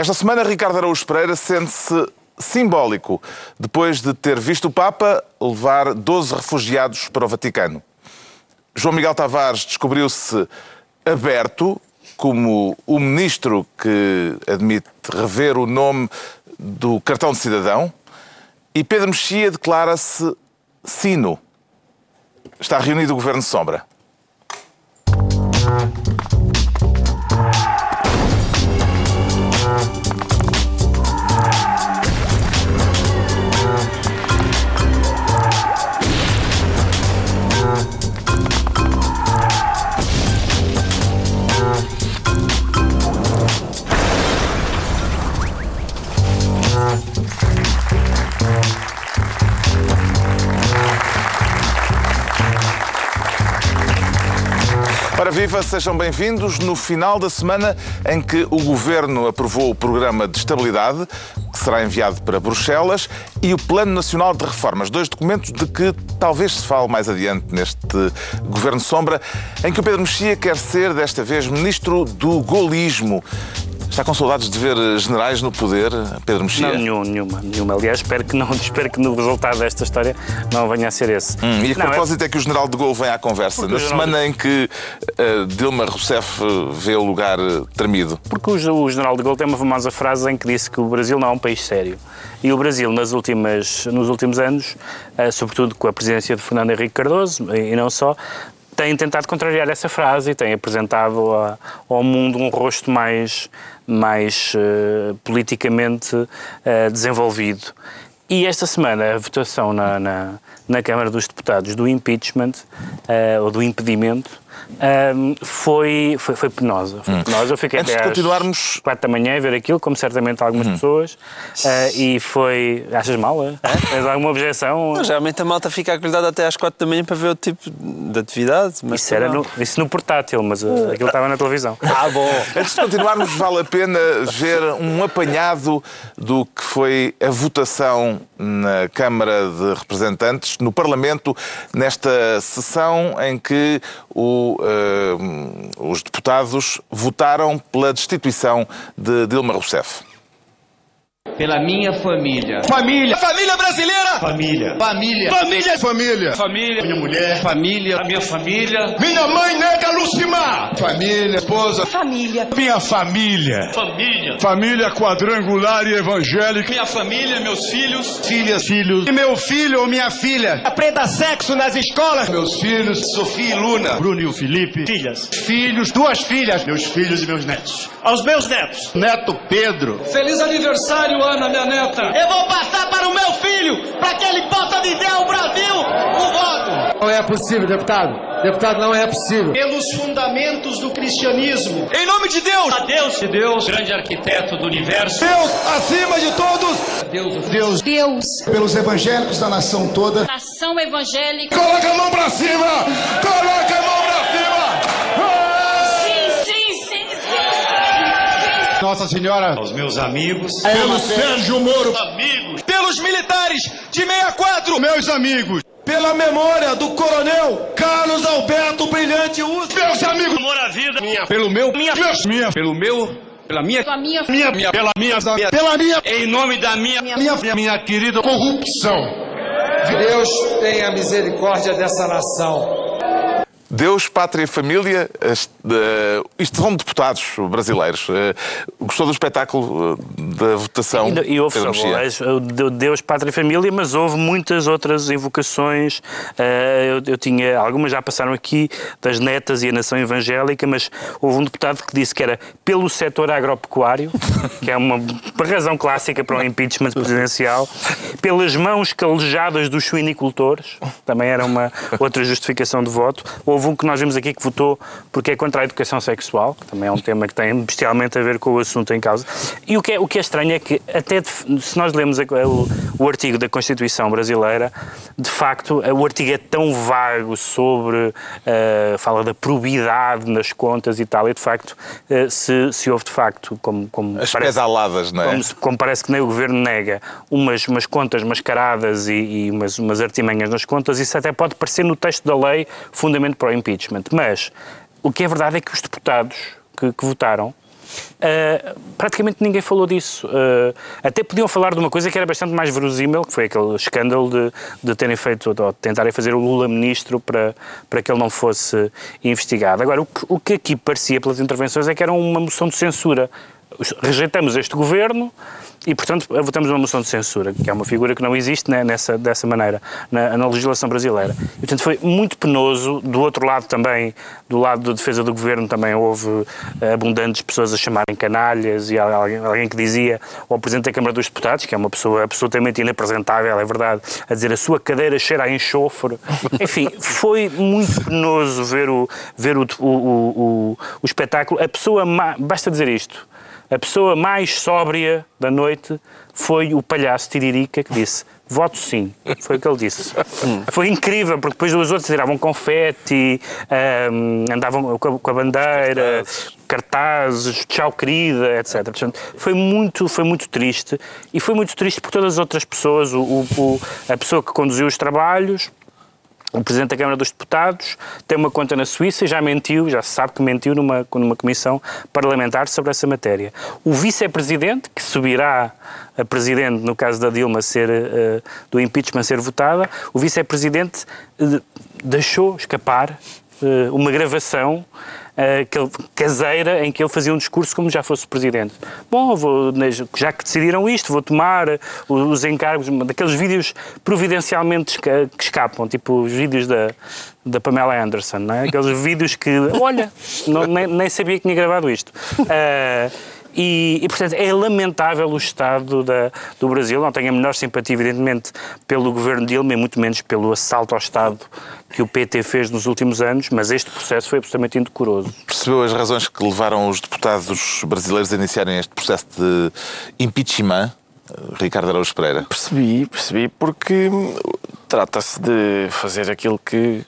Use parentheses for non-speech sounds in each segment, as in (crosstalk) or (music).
Esta semana, Ricardo Araújo Pereira sente-se simbólico depois de ter visto o Papa levar 12 refugiados para o Vaticano. João Miguel Tavares descobriu-se aberto como o ministro que admite rever o nome do cartão de cidadão e Pedro Mexia declara-se sino. Está reunido o Governo Sombra. Ora viva, sejam bem-vindos no final da semana em que o Governo aprovou o Programa de Estabilidade, que será enviado para Bruxelas, e o Plano Nacional de Reformas, dois documentos de que talvez se fale mais adiante neste Governo Sombra, em que o Pedro Mexia quer ser, desta vez, Ministro do Golismo. Está com saudades de ver generais no poder, Pedro Mexia? Não, nenhum, nenhuma, nenhuma. Aliás, espero que, não, (laughs) espero que no resultado desta história não venha a ser esse. Hum, e a não, propósito é... é... que o general de Gaulle vem à conversa, Porque na semana em que uh, Dilma Rousseff vê o lugar uh, tremido. Porque o, o general de Gaulle tem uma famosa frase em que disse que o Brasil não é um país sério. E o Brasil, nas últimas, nos últimos anos, uh, sobretudo com a presidência de Fernando Henrique Cardoso, e não só, tem tentado contrariar essa frase e tem apresentado ao mundo um rosto mais, mais uh, politicamente uh, desenvolvido. E esta semana a votação na, na, na Câmara dos Deputados do impeachment, uh, ou do impedimento, um, foi, foi, foi, penosa. Foi hum. penosa. Eu fiquei Antes até de continuarmos... às 4 da manhã a ver aquilo, como certamente algumas hum. pessoas, uh, e foi... Achas mal, (laughs) é? Tens alguma objeção? Não, geralmente a malta fica acordada até às 4 da manhã para ver o tipo de atividade. Mas isso, era no, isso no portátil, mas uh, aquilo estava na televisão. (laughs) Ah, bom. Antes de continuarmos, vale a pena ver um apanhado do que foi a votação na Câmara de Representantes, no Parlamento, nesta sessão em que o os deputados votaram pela destituição de Dilma Rousseff. Pela minha família. Família. Família brasileira. Família. Família. Família. Família. Família. Minha mulher. Família. A minha família. Minha mãe nega Lucimar. Família. Esposa. Família. Minha família. Família. Família quadrangular e evangélica. Minha família, meus filhos. Filhas. Filhos. E meu filho ou minha filha. Aprenda sexo nas escolas. Meus filhos. Sofia e Luna. Bruno e o Felipe. Filhas. Filhos. Duas filhas. Meus filhos e meus netos. Aos meus netos. Neto Pedro. Feliz aniversário, Ana, minha neta. Eu vou passar para o meu filho, para que ele possa dizer ao Brasil o voto. Não é possível, deputado. Deputado, não é possível. Pelos fundamentos do cristianismo. Em nome de Deus. A Deus. De Deus, grande arquiteto do universo. Deus acima de todos. Deus. Deus. Deus. Pelos evangélicos da nação toda. Nação evangélica. Coloca a mão pra cima. Coloca a mão pra cima. Nossa Senhora. Aos meus amigos. Pelo Sérgio Moro. Amigos. Pelos militares de 64. Meus amigos. Pela memória do coronel Carlos Alberto Brilhante Uso. Meus amigos. Amor à vida. Minha. Pelo meu. Minha. Meus. Minha. Pelo meu. Pela minha. Pela minha. Minha. minha pela minha. Pela minha. Em nome da minha. Minha, minha, minha querida corrupção. Deus tenha misericórdia dessa nação. Deus, Pátria e Família, isto são deputados brasileiros. Gostou do espetáculo da votação? E, e houve Deus, Pátria e Família, mas houve muitas outras invocações. Eu, eu, tinha, algumas já passaram aqui, das netas e a nação evangélica, mas houve um deputado que disse que era pelo setor agropecuário, que é uma razão clássica para o impeachment presidencial, pelas mãos calejadas dos suinicultores, também era uma outra justificação de voto. Houve um que nós vimos aqui que votou porque é contra a educação sexual, que também é um tema que tem bestialmente a ver com o assunto em causa. E o que é, o que é estranho é que, até de, se nós lemos o, o artigo da Constituição brasileira, de facto, o artigo é tão vago sobre, uh, fala da probidade nas contas e tal, e de facto, uh, se, se houve de facto, como, como As parece, pedaladas, não é? Como, como, parece que nem o Governo nega, umas, umas contas mascaradas e, e umas, umas artimanhas nas contas, isso até pode parecer no texto da lei fundamento para o impeachment. Mas o que é verdade é que os deputados que, que votaram Uh, praticamente ninguém falou disso. Uh, até podiam falar de uma coisa que era bastante mais verosímil, que foi aquele escândalo de, de terem feito, ou tentarem fazer o Lula ministro para, para que ele não fosse investigado. Agora, o que, o que aqui parecia pelas intervenções é que era uma moção de censura. Rejeitamos este governo, e, portanto, votamos uma moção de censura, que é uma figura que não existe né, nessa, dessa maneira na, na, legislação brasileira. E, portanto, foi muito penoso. Do outro lado também, do lado da defesa do governo, também houve eh, abundantes pessoas a chamarem canalhas e alguém, alguém que dizia ao Presidente da Câmara dos Deputados, que é uma pessoa absolutamente inapresentável, é verdade, a dizer a sua cadeira cheira a enxofre. (laughs) Enfim, foi muito penoso ver o, ver o, o, o, o espetáculo. A pessoa, basta dizer isto, a pessoa mais sóbria da noite foi o palhaço Tiririca que disse voto sim. Foi o que ele disse. Foi incrível, porque depois os outros tiravam confete, um, andavam com a bandeira, cartazes, tchau querida, etc. Portanto, foi muito, foi muito triste. E foi muito triste por todas as outras pessoas. O, o, a pessoa que conduziu os trabalhos, o Presidente da Câmara dos Deputados tem uma conta na Suíça e já mentiu, já se sabe que mentiu numa, numa comissão parlamentar sobre essa matéria. O Vice-Presidente, que subirá a Presidente, no caso da Dilma ser, uh, do impeachment ser votada, o Vice-Presidente uh, deixou escapar uh, uma gravação uh, caseira em que ele fazia um discurso como já fosse presidente. Bom, vou, já que decidiram isto, vou tomar os encargos daqueles vídeos providencialmente que escapam, tipo os vídeos da, da Pamela Anderson, não é? aqueles vídeos que, (laughs) olha, não, nem, nem, sabia que tinha gravado isto. Uh, e, e, portanto, é lamentável o estado da, do Brasil. Não tenho a menor simpatia, evidentemente, pelo governo Dilma e muito menos pelo assalto ao Estado que o PT fez nos últimos anos, mas este processo foi absolutamente indecoroso. Percebeu as razões que levaram os deputados brasileiros a iniciarem este processo de impeachment? Ricardo Araújo Pereira. Percebi, percebi, porque trata-se de fazer aquilo que,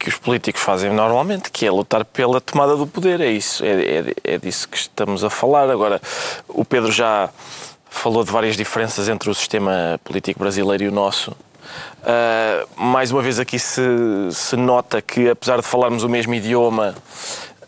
que os políticos fazem normalmente, que é lutar pela tomada do poder. É isso, é, é, é disso que estamos a falar. Agora, o Pedro já falou de várias diferenças entre o sistema político brasileiro e o nosso. Uh, mais uma vez aqui se, se nota que, apesar de falarmos o mesmo idioma,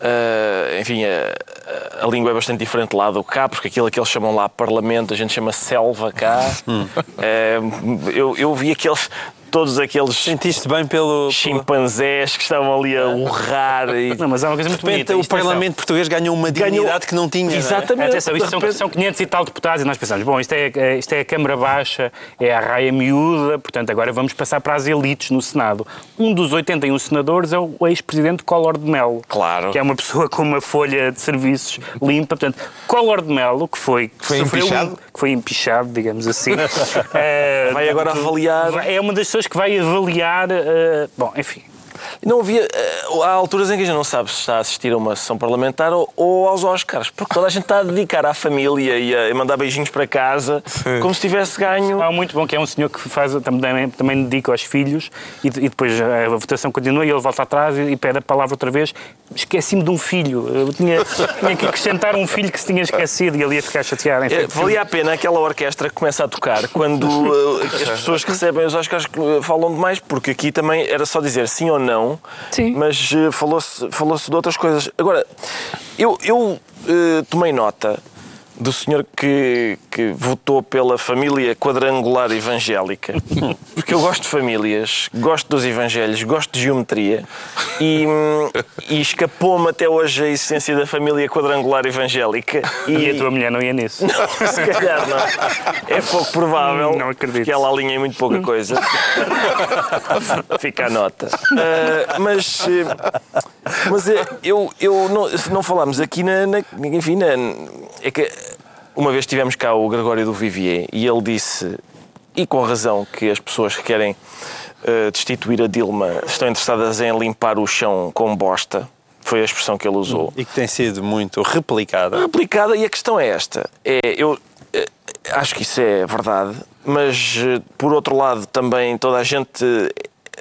Uh, enfim, a, a, língua é bastante diferente lá do cá, porque aquilo que eles chamam lá parlamento, a gente chama selva cá. Uh, eu, eu vi aqueles todos aqueles. Sentiste bem pelo. chimpanzés que estavam ali a urrar. E... Não, mas há uma coisa muito bonita. O Parlamento português ganhou uma dignidade ganhou... que não tinha. Exatamente. É? Atenção, isto são, são 500 e tal deputados e nós pensamos, bom, isto é, isto é a Câmara Baixa, é a raia miúda, portanto agora vamos passar para as elites no Senado. Um dos 81 senadores é o ex-presidente Collor de Mello. Claro. Que é uma pessoa com uma folha de serviços limpa. Portanto, Collor de Mello, que foi. Que foi empichado? que foi empichado, digamos assim. uh, (laughs) vai agora avaliar. É uma das pessoas que vai avaliar. Uh, bom, enfim. Não havia. Uh, há alturas em que a gente não sabe se está a assistir a uma sessão parlamentar ou, ou aos Oscars, porque toda a gente está a dedicar à família e a, mandar beijinhos para casa, Sim. como se tivesse ganho. Há muito bom que é um senhor que faz, também, também dedica aos filhos e, e depois a votação continua e ele volta atrás e, e pede a palavra outra vez. Esqueci-me de um filho. Eu tinha, tinha que acrescentar um filho que se tinha esquecido e ele ia ficar chateado. Enfim, é, valia a pena aquela orquestra que começa a tocar quando uh, as pessoas que recebem os Oscars falam demais, porque aqui também era só dizer sim ou não Sim. mas uh, falou-se falou de outras coisas. Agora, eu, eu uh, tomei nota do senhor que, que votou pela família quadrangular evangélica, (laughs) porque eu gosto de famílias, gosto dos evangelhos, gosto de geometria e, e escapou-me até hoje a essência da família quadrangular evangélica. E, e a tua mulher não ia nisso? Não, se calhar não. É pouco provável não acredito. que ela alinhe muito pouca coisa. Fica a nota. Uh, mas, mas eu, eu não, não falámos aqui na, na enfim, na, é que uma vez tivemos cá o Gregório do Vivier e ele disse, e com razão, que as pessoas que querem uh, destituir a Dilma estão interessadas em limpar o chão com bosta. Foi a expressão que ele usou. E que tem sido muito replicada. Replicada, e a questão é esta. É, eu uh, acho que isso é verdade, mas uh, por outro lado também toda a gente,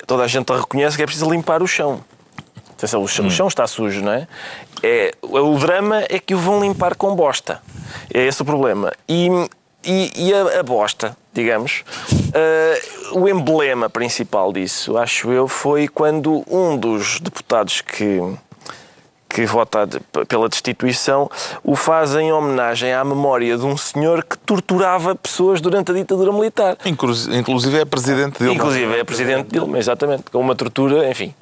toda a gente reconhece que é preciso limpar o chão. Atenção, o chão, hum. o chão está sujo, não é? é? O drama é que o vão limpar com bosta. É esse o problema. E, e, e a, a, bosta, digamos, uh, o emblema principal disso, acho eu, foi quando um dos deputados que que vota pela destituição, o faz em homenagem à memória de um senhor que torturava pessoas durante a ditadura militar. Inclu- Inclusive é presidente dele. Inclusive é presidente Dilma, exatamente, com uma tortura, enfim,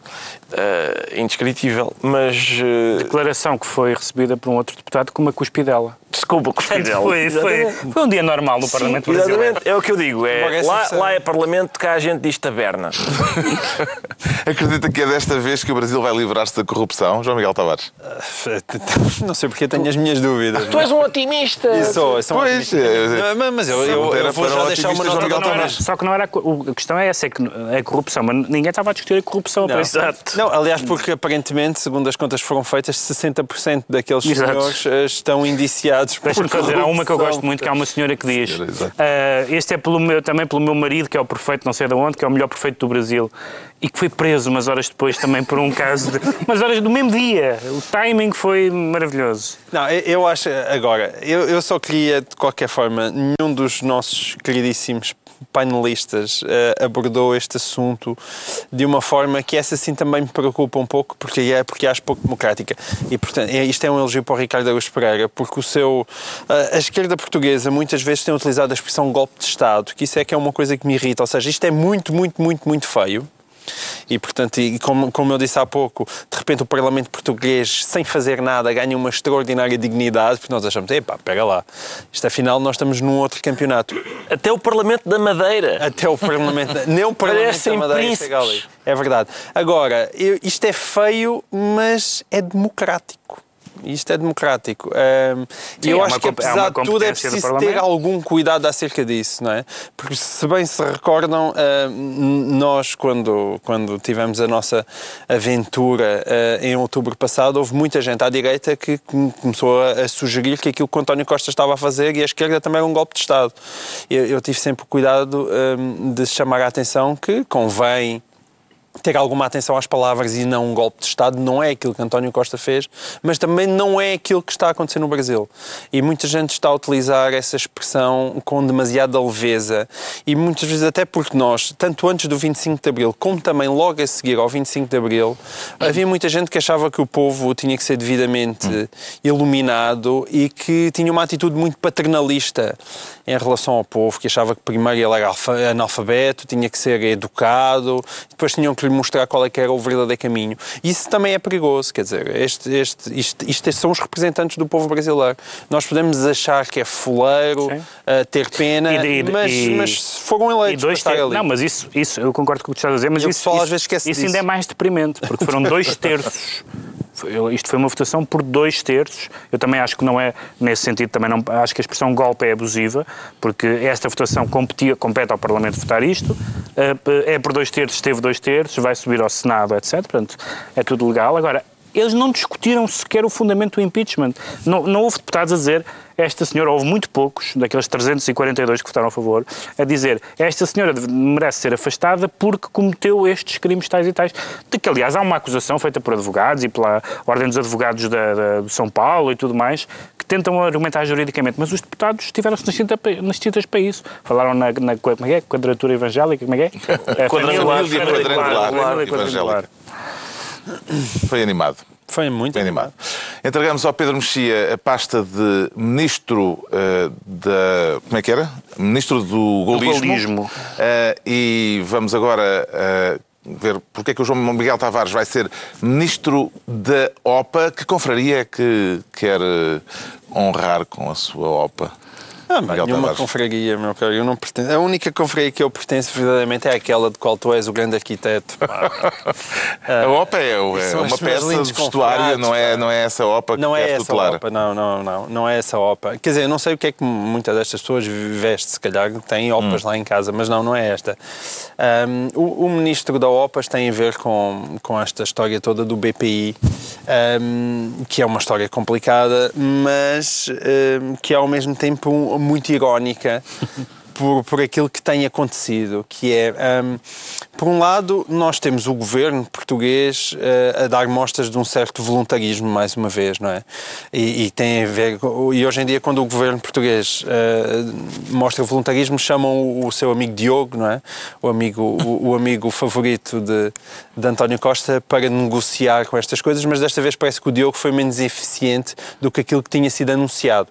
eh, indescritível. Mas, eh, Declaração que foi recebida por um outro deputado com uma cuspidela. desculpa, cuspidela. Foi, foi, Exatamente. foi um dia normal no Parlamento Sim, Brasileiro. Exatamente, é o que eu digo. É, lá, lá é Parlamento, cá a gente diz taberna. (laughs) Acredita que é desta vez que o Brasil vai livrar-se da corrupção, João Miguel Tavares? (laughs) Não sei porque tenho as minhas dúvidas. tu és um otimista! Eu sou, eu sou um Pois, otimista. é, Mas- Mas eu, eu, Era eu vou já o deixar uma nota João Miguel Não era- Tavares. só que não era a, a questão é essa, é que é corrupção, mas ninguém estava a discutir a corrupção. Exato. Não, aliás, porque aparentemente, segundo as contas que foram feitas, 60% daqueles Exato. senhores eh, estão indiciados por Deixa-me fazer, há uma que eu gosto muito, que há uma senhora que diz Senhora, exato. "Ah, este é pelo meu, também pelo meu marido, que é o prefeito não sei de onde, que é o melhor prefeito do Brasil, e que foi preso umas horas depois também por um caso de... (laughs) umas horas do mesmo dia. O timing foi maravilhoso. Não, eu, eu acho, agora, eu, eu só queria, de qualquer forma, nenhum dos nossos queridíssimos painelistas eh, abordou este assunto de uma forma que essa sim também me preocupa um pouco, porque é porque acho pouco democrática. E, portanto, é- isto é um elogio para o Ricardo Araújo Pereira, porque o seu... eh, a esquerda portuguesa muitas vezes tem utilizado a expressão golpe de Estado, que isso é que é uma coisa que me irrita. Ou seja, isto é muito, muito, muito, muito feio. E, portanto, e como, como eu disse há pouco, de repente o Parlamento Português, sem fazer nada, ganha uma extraordinária dignidade, porque nós achamos, epá, pega lá, isto afinal nós estamos num outro campeonato. Até o Parlamento da Madeira. Até o Parlamento, (laughs) nem o Parlamento Parecem da Madeira príncipes. chega ali. É verdade. Agora, eu- isto é feio, mas é democrático. Isto é democrático. Ahm, E eu é acho uma que, é apesar uma de tudo, é preciso ter algum cuidado acerca disso, não é? Porque, se bem se recordam, nós, quando, quando tivemos a nossa aventura ah, em outubro passado, houve muita gente à direita que come- começou a, a sugerir que aquilo que o António Costa estava a fazer e a esquerda também era um golpe de Estado. Eu, eu tive sempre cuidado ah, de chamar a atenção que convém ter alguma atenção às palavras e não um golpe de Estado não é aquilo que António Costa fez, mas também não é aquilo que está a acontecer no Brasil. E muita gente está a utilizar essa expressão com demasiada leveza e muitas vezes até porque nós, tanto antes do 25 de Abril como também logo a seguir ao 25 de Abril, havia muita gente que achava que o povo tinha que ser devidamente iluminado e que tinha uma atitude muito paternalista em relação ao povo, que achava que primeiro ele era alfa- analfabeto, tinha que ser educado, depois tinham que lhe mostrar qual é que era o verdadeiro caminho. Isso também é perigoso, quer dizer, este, este, isto, isto são os representantes do povo brasileiro. Nós podemos achar que é fuleiro, uh, ter pena, E- e- mas, e- mas foram eleitos para dois estar ter... ali. Não, mas isso, isso, eu concordo com o que estás a dizer, mas isso, isso, isso ainda é mais deprimente, porque foram dois (laughs) terços. Isto foi uma votação por dois terços. Eu também acho que não é, nesse sentido, também não, acho que a expressão golpe é abusiva, porque esta votação competia, compete ao Parlamento votar isto, eh, é por dois terços, teve dois terços, vai subir ao Senado, etc. Portanto, é tudo legal. Agora, eles não discutiram sequer o fundamento do impeachment. Não, não houve deputados a dizer esta senhora, houve muito poucos, daqueles 342 que votaram a favor, a dizer esta senhora merece ser afastada porque cometeu estes crimes tais e tais. De que, aliás, há uma acusação feita por advogados e pela Ordem dos Advogados da, da- do São Paulo e tudo mais, que tentam argumentar juridicamente, mas os deputados estiveram-se nas tintas para isso. Falaram na, na como é que é? quadratura evangélica, como é que é? (laughs) A Quadrangular, quadrangular. Foi animado. Foi muito Bem animado. Entregamos ao Pedro Mexia a pasta de Ministro eh, da. Como é que era? Ministro do Golismo. golismo. Eh, e vamos agora eh, ver porque é que o João Miguel Tavares vai ser Ministro da OPA. Que confraria é que quer honrar com a sua OPA? Ah, Miguel nenhuma confraria, meu caro. Eu não pertenço. A única confraria que eu pertenço verdadeiramente é aquela de qual tu és o grande arquiteto. pá. (laughs) A OPA é, é uma peça de vestuário, não é, não é essa OPA que Não é essa tutelar. OPA, não, não, não, não é essa OPA. Quer dizer, eu não sei o que é que muitas destas pessoas veste, se calhar tem OPAs lá em casa, mas não, não é esta. Ahm, o, o ministro da OPAs tem a ver com, com esta história toda do BPI, ahm, que é uma história complicada, mas ahm, que é ao mesmo tempo muito irónica. por, por aquilo que tem acontecido, que é, um, por um lado, nós temos o governo português uh, a dar mostras de um certo voluntarismo, mais uma vez, não é? E, e tem a ver, e hoje em dia, quando o governo português uh, mostra voluntarismo, chamam o, o, seu amigo Diogo, não é? O amigo, o, o amigo favorito de, de António Costa para negociar com estas coisas, mas desta vez parece que o Diogo foi menos eficiente do que aquilo que tinha sido anunciado.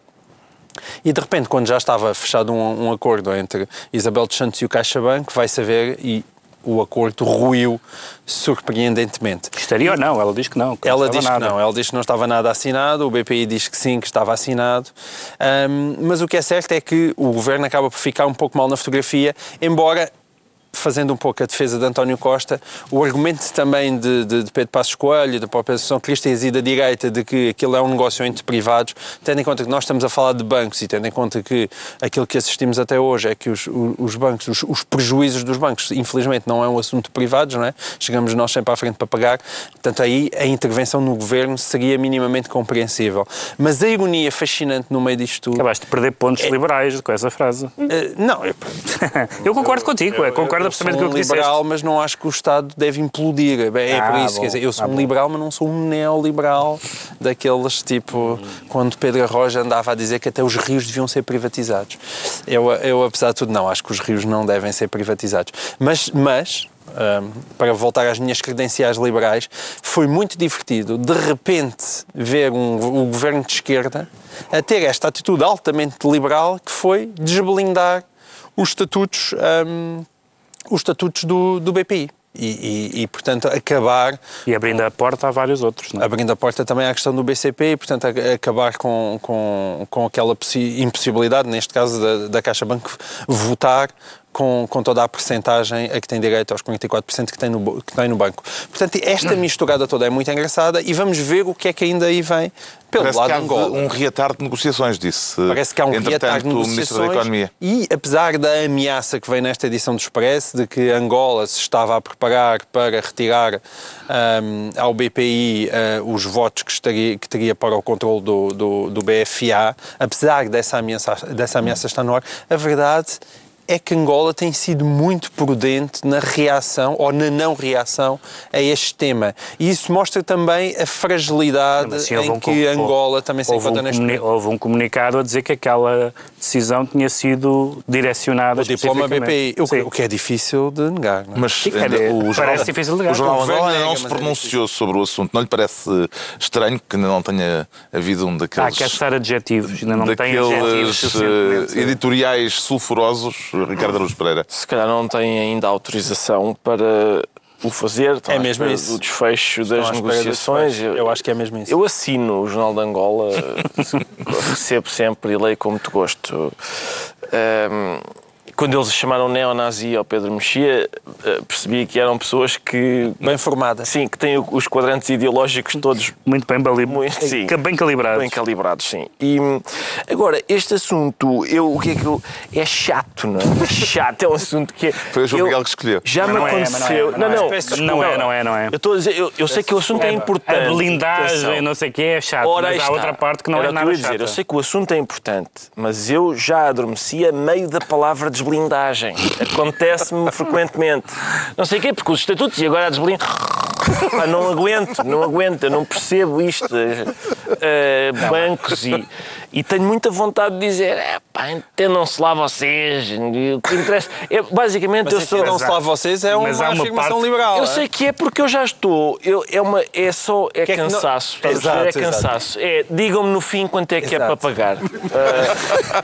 E de repente, quando já estava fechado um, um acordo entre Isabel dos Santos e o CaixaBank, vai saber e o acordo ruiu surpreendentemente. Estaria ou não? Ela diz que não. Que ela não diz nada. que não. Ela diz que não estava nada assinado, o BPI diz que sim, que estava assinado. Um, mas o que é certo é que o governo acaba por ficar um pouco mal na fotografia, embora fazendo um pouco a defesa de António Costa, o argumento também de, de, de Pedro Passos Coelho, da própria Associação Cristãs e da direita, de que aquilo é um negócio entre privados, tendo em conta que nós estamos a falar de bancos e tendo em conta que aquilo que assistimos até hoje é que os, os bancos, os, os, prejuízos dos bancos, infelizmente não é um assunto de privados, não é? Chegamos nós sempre à frente para pagar, portanto aí a intervenção no governo seria minimamente compreensível. Mas a ironia fascinante no meio disto tudo... Acabaste de perder pontos é... liberais com essa frase. Uh, não, eu... (laughs) eu concordo contigo, eu, eu, concordo eu sou liberal, mas não acho que o Estado deve implodir. É ah, por isso, bom, quer dizer, eu sou ah, um liberal, mas não sou um neoliberal daqueles tipo quando Pedro Arroja andava a dizer que até os rios deviam ser privatizados. Eu, eu apesar de tudo, não, acho que os rios não devem ser privatizados. Mas, mas um, para voltar às minhas credenciais liberais, foi muito divertido de repente ver um, o governo de esquerda a ter esta atitude altamente liberal que foi desblindar os estatutos um, os estatutos do, do BPI. E, e, e, portanto, acabar... E abrindo a porta a vários outros, não é? Abrindo a porta também à questão do BCP e, portanto, acabar com, com, com aquela impossibilidade, neste caso da, da Caixa Banco, votar com, com toda a percentagem a que tem direito aos 44% que tem, no, que tem no banco. Portanto, esta misturada toda é muito engraçada e vamos ver o que é que ainda aí vem pelo Parece lado que há Angola. um reatar de negociações, disse Parece que há um reatar de negociações Economia. e apesar da ameaça que vem nesta edição do Expresso de que Angola se estava a preparar para retirar um, ao BPI uh, os votos que, estaria, que teria para o controle do, do, do BFA, apesar dessa ameaça, dessa ameaça estar no ar, a verdade é que Angola tem sido muito prudente na reação ou na não reação a este tema. E isso mostra também a fragilidade assim, em um que Angola também se encontra um neste momento. Houve um comunicado a dizer que aquela decisão tinha sido direcionada o diploma BPI, o, o, que é difícil de negar. Não é? Mas Sim, é, o, parece difícil de negar. O jornal Angola ainda não se pronunciou é sobre o assunto. Não lhe parece estranho que ainda não tenha havido um daqueles... Ah, quer estar adjetivos. Ainda não tem adjetivos uh, editoriais sulfurosos Ricardo Araújo Pereira? Se calhar não tem ainda autorização para o fazer, é mesmo isso. o desfecho Estão das negociações. Desfecho. Eu acho que é mesmo isso. Eu assino o Jornal de Angola, (laughs) recebo sempre e leio com muito gosto. Um, quando eles chamaram neonazi ao Pedro Mexia, eh, percebi que eram pessoas que. Bem formadas. Sim, que têm os quadrantes ideológicos todos. Muito bem calibrados. Sim, bem calibrados. Bem calibrados, sim. E agora, este assunto, eu, o que é que eu. É chato, não é? É chato, é um assunto que é. Foi o João Miguel que escolheu. Já me aconteceu. Não, não, não, é, não é, não é. Eu estou a dizer, eu, eu sei que o assunto é, importante. A blindagem, não sei o que, é chato. Ora, mas há outra parte que não Era é nada eu dizer, Eu sei que o assunto é importante, mas eu já adormeci a meio da palavra desblindagem. Acontece-me frequentemente. Não sei o quê, porque os estatutos e agora a desblindagem. Pá, não aguento, não aguento, eu não percebo isto. Uh, bancos e, e tenho muita vontade de dizer, é pá, entendam-se lá vocês. O que interessa. É, basicamente, mas eu sou. Entendam-se lá vocês é uma, uma afirmação parte... liberal. Eu é? sei que é porque eu já estou. Eu, é, uma, é só. É que cansaço. É, não... exato, é cansaço. É, digam-me no fim quanto é que exato. é para pagar. Uh,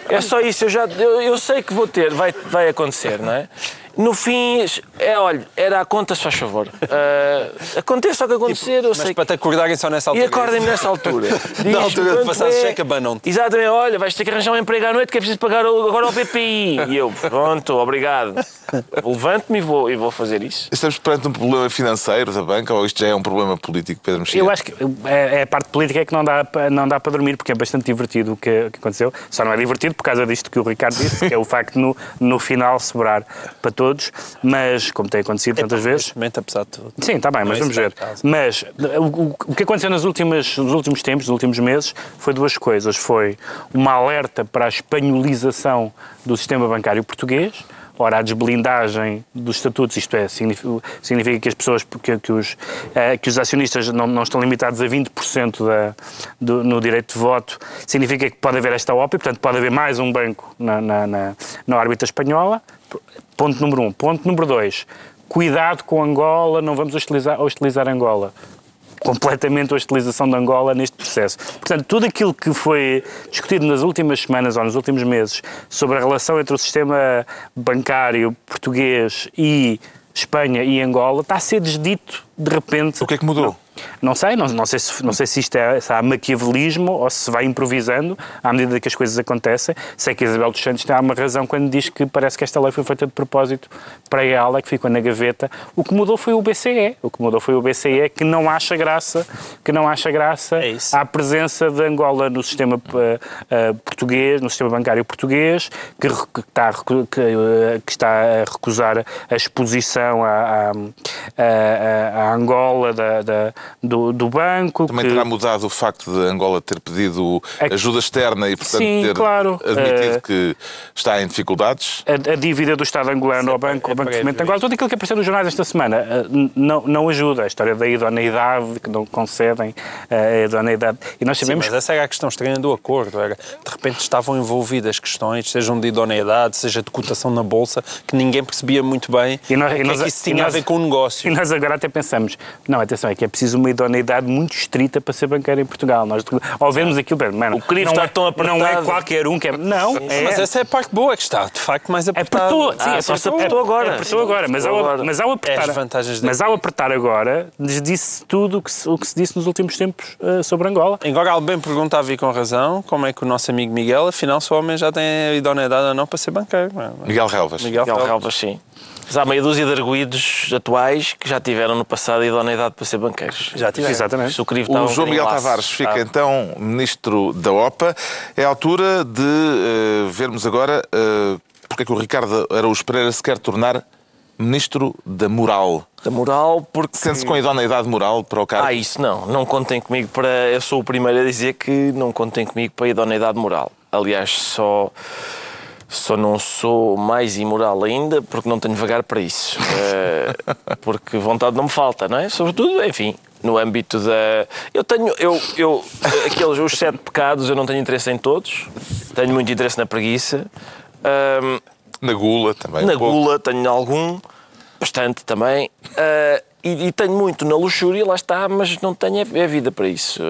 é só isso. Eu, já, eu, eu sei que vou ter, vai, vai acontecer, não é? No fim, é, olha, era a conta, se faz favor. Uh, aconteça o que acontecer, tipo, eu mas sei. para te acordarem só nessa altura. E acordem-me nessa altura. (laughs) Na altura de passar é... cheque, abanam-te. Exatamente, olha, vais ter que arranjar um emprego à noite que é preciso pagar agora ao BPI. E eu, pronto, obrigado. Levanto-me e vou, e vou fazer isso. Estamos perante um problema financeiro da banca ou isto já é um problema político, Pedro Mexia? Eu acho que é, é a parte política é que não dá, não dá para dormir, porque é bastante divertido o que, que aconteceu. Só não é divertido por causa disto que o Ricardo disse, que é o facto de no, no final sobrar para todos todos, mas, como tem acontecido tantas vezes. Neste momento, apesar de tudo. Sim, está bem, mas vamos ver. Mas o, o- que aconteceu nas últimas, nos últimos tempos, nos últimos meses, foi duas coisas. Foi uma alerta para a espanholização do sistema bancário português. Ora, a desblindagem dos estatutos, isto é, significa, que as pessoas, que, que os, eh, que os acionistas não, não estão limitados a 20% da, do, no direito de voto, significa que pode haver esta e, portanto pode haver mais um banco na, na, na, na órbita espanhola. Ponto número um. Ponto número dois. Cuidado com Angola, não vamos hostilizar, hostilizar Angola. Completamente a hostilização de Angola neste processo. Portanto, tudo aquilo que foi discutido nas últimas semanas ou nos últimos meses sobre a relação entre o sistema bancário português e Espanha e Angola está a ser desdito de repente. O que é que mudou? Não sei, não, não sei, se, não sei se isto é se há maquiavelismo ou se vai improvisando à medida que as coisas acontecem. Sei que a Isabel dos Santos tem uma razão quando diz que parece que esta lei foi feita de propósito para ela, que ficou na gaveta. O que mudou foi o BCE. O que mudou foi o BCE que não acha graça, que não acha graça É à presença de Angola no sistema eh, português, no sistema bancário português, que, que está, que, eh, que está a recusar a exposição à, à- à- à Angola da- da- do, do banco. Também que- terá mudado o facto de Angola ter pedido É ajuda externa e, portanto, Sim, ter claro. admitido Eh, que está em dificuldades? a, a dívida do Estado angolano ao Banco, ao Banco de Fomento de Angola, tudo aquilo que apareceu nos jornais esta semana, eh, não, não ajuda. A história da idoneidade, que não concedem eh, a idoneidade. E nós Sim, sabemos mas essa era a questão estranha do acordo. Era, de repente estavam envolvidas questões, sejam de idoneidade, seja de cotação na Bolsa, que ninguém percebia muito bem E nós- o e que nós- é que isso tinha nós- a ver com o negócio. E nós agora até pensamos, não, atenção, é que é preciso uma idoneidade muito estrita para ser banqueiro em Portugal. Nós, ao vermos aquilo, bem, mano, O não está é, tão apertado. Não é qualquer um que é... Não, é... Mas essa é a parte boa, que está de facto mais apertado. Apertou, sim, Ah, só se apertou, apertou agora. Apertou agora, mas ao, Agora. mas ao apertar, É mas ao apertar agora, lhes disse tudo o que se, o que se disse nos últimos tempos eh, sobre Angola. Agora alguém perguntava e com razão como é que o nosso amigo Miguel, afinal, se o homem já tem a idoneidade ou não para ser banqueiro. é? Miguel Relvas. Miguel, Miguel. Relvas, sim. Mas há meia dúzia de arguídos atuais que já tiveram no passado a idoneidade para ser banqueiros. Já tiveram. Exatamente. Se o crivo está O um João Miguel laço. Tavares fica Ah. então ministro da OPA. É a altura de eh, vermos agora eh, porque é que o Ricardo Araújo Pereira se quer tornar ministro da moral. Da moral, porque... Sente-se com idoneidade moral para o cargo? Ah, isso não. Não contem comigo para... Eu sou o primeiro a dizer que não contem comigo para a idoneidade moral. Aliás, só... Só não sou mais imoral ainda porque não tenho vagar para isso. (laughs) Eh, porque vontade não me falta, não é? Sobretudo, enfim, no âmbito da. Eu tenho. Eu, eu, aqueles, os sete pecados, eu não tenho interesse em todos. Tenho muito interesse na preguiça. Na gula também. na um pouco. gula tenho algum, bastante também. Ah, e, e tenho muito na luxúria, lá está, mas não tenho é vida para isso.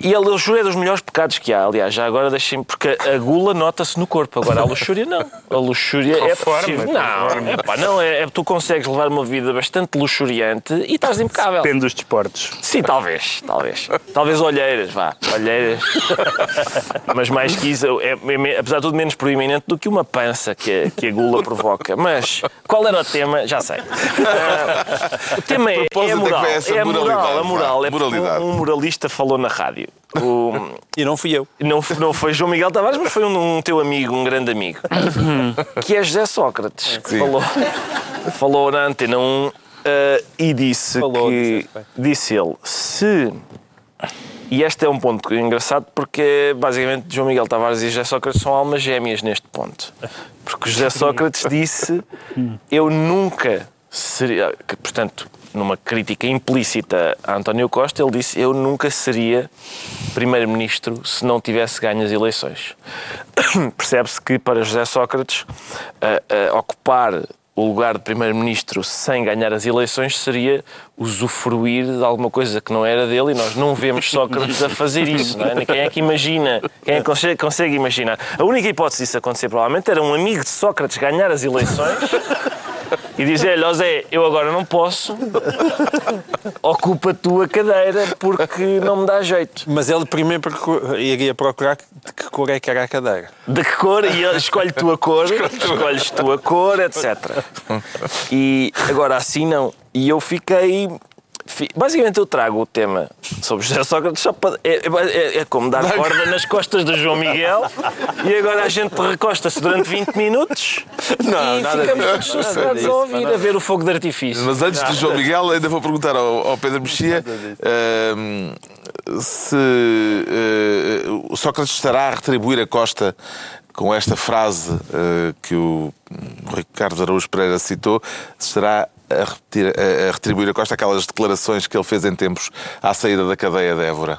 E a luxúria é dos melhores pecados que há. Aliás, já agora deixem porque a gula nota-se no corpo, agora a luxúria não. A luxúria é possível. Não, é, pá, não é, é tu consegues levar uma vida bastante luxuriante e estás impecável. Depende dos desportos. Sim, talvez, talvez. Talvez olheiras, vá, olheiras. Mas mais que isso, é, é- apesar de tudo, menos proeminente do que uma pança que a, que a gula provoca. Mas qual era o tema? Já sei. Ah, (laughs) o tema é, é é moral. É a moral, moralidade, a moral. É um, um moralista falou na rádio. O- E não fui eu. não, não foi João Miguel Tavares, mas foi um, um teu amigo, um grande amigo, que é José Sócrates, que Sim. falou, falou na Antena 1 eh, e disse Falou, que, disse ele, se... E este é um ponto engraçado porque basicamente João Miguel Tavares e José Sócrates são almas gêmeas neste ponto. Porque José Sócrates disse eu nunca seria, que, portanto, numa crítica implícita a António Costa, ele disse eu nunca seria primeiro-ministro se não tivesse ganho as eleições. (coughs) Percebe-se que para José Sócrates ocupar o lugar de primeiro-ministro sem ganhar as eleições seria usufruir de alguma coisa que não era dele e nós não vemos Sócrates a fazer isso. Não é? Quem é que imagina? Quem é que consegue, consegue imaginar? A única hipótese disso acontecer provavelmente era um amigo de Sócrates ganhar as eleições e dizer-lhe, ó Zé, eu agora não posso, ocupa a tua cadeira porque não me dá jeito. Mas ele primeiro iria procurar de que cor é que era a cadeira. De que cor? E ele escolhe tua cor, escolhes tua cor, etc. (laughs) E agora assim não. E eu fiquei. Basicamente eu trago o tema sobre José Sócrates só para, é, é- é como dar corda nas costas do João Miguel e agora a gente recosta-se durante 20 minutos Não, e nada ficamos todos sossegados a ouvir, a ver o fogo de artifício. Mas antes do João Miguel, ainda vou perguntar ao, ao Pedro Mexia ehm, se o Sócrates estará a retribuir a Costa com esta frase eh, que o Ricardo Araújo Pereira citou, se estará a, repetir- a- a retribuir a Costa aquelas declarações que ele fez em tempos à saída da cadeia de Évora.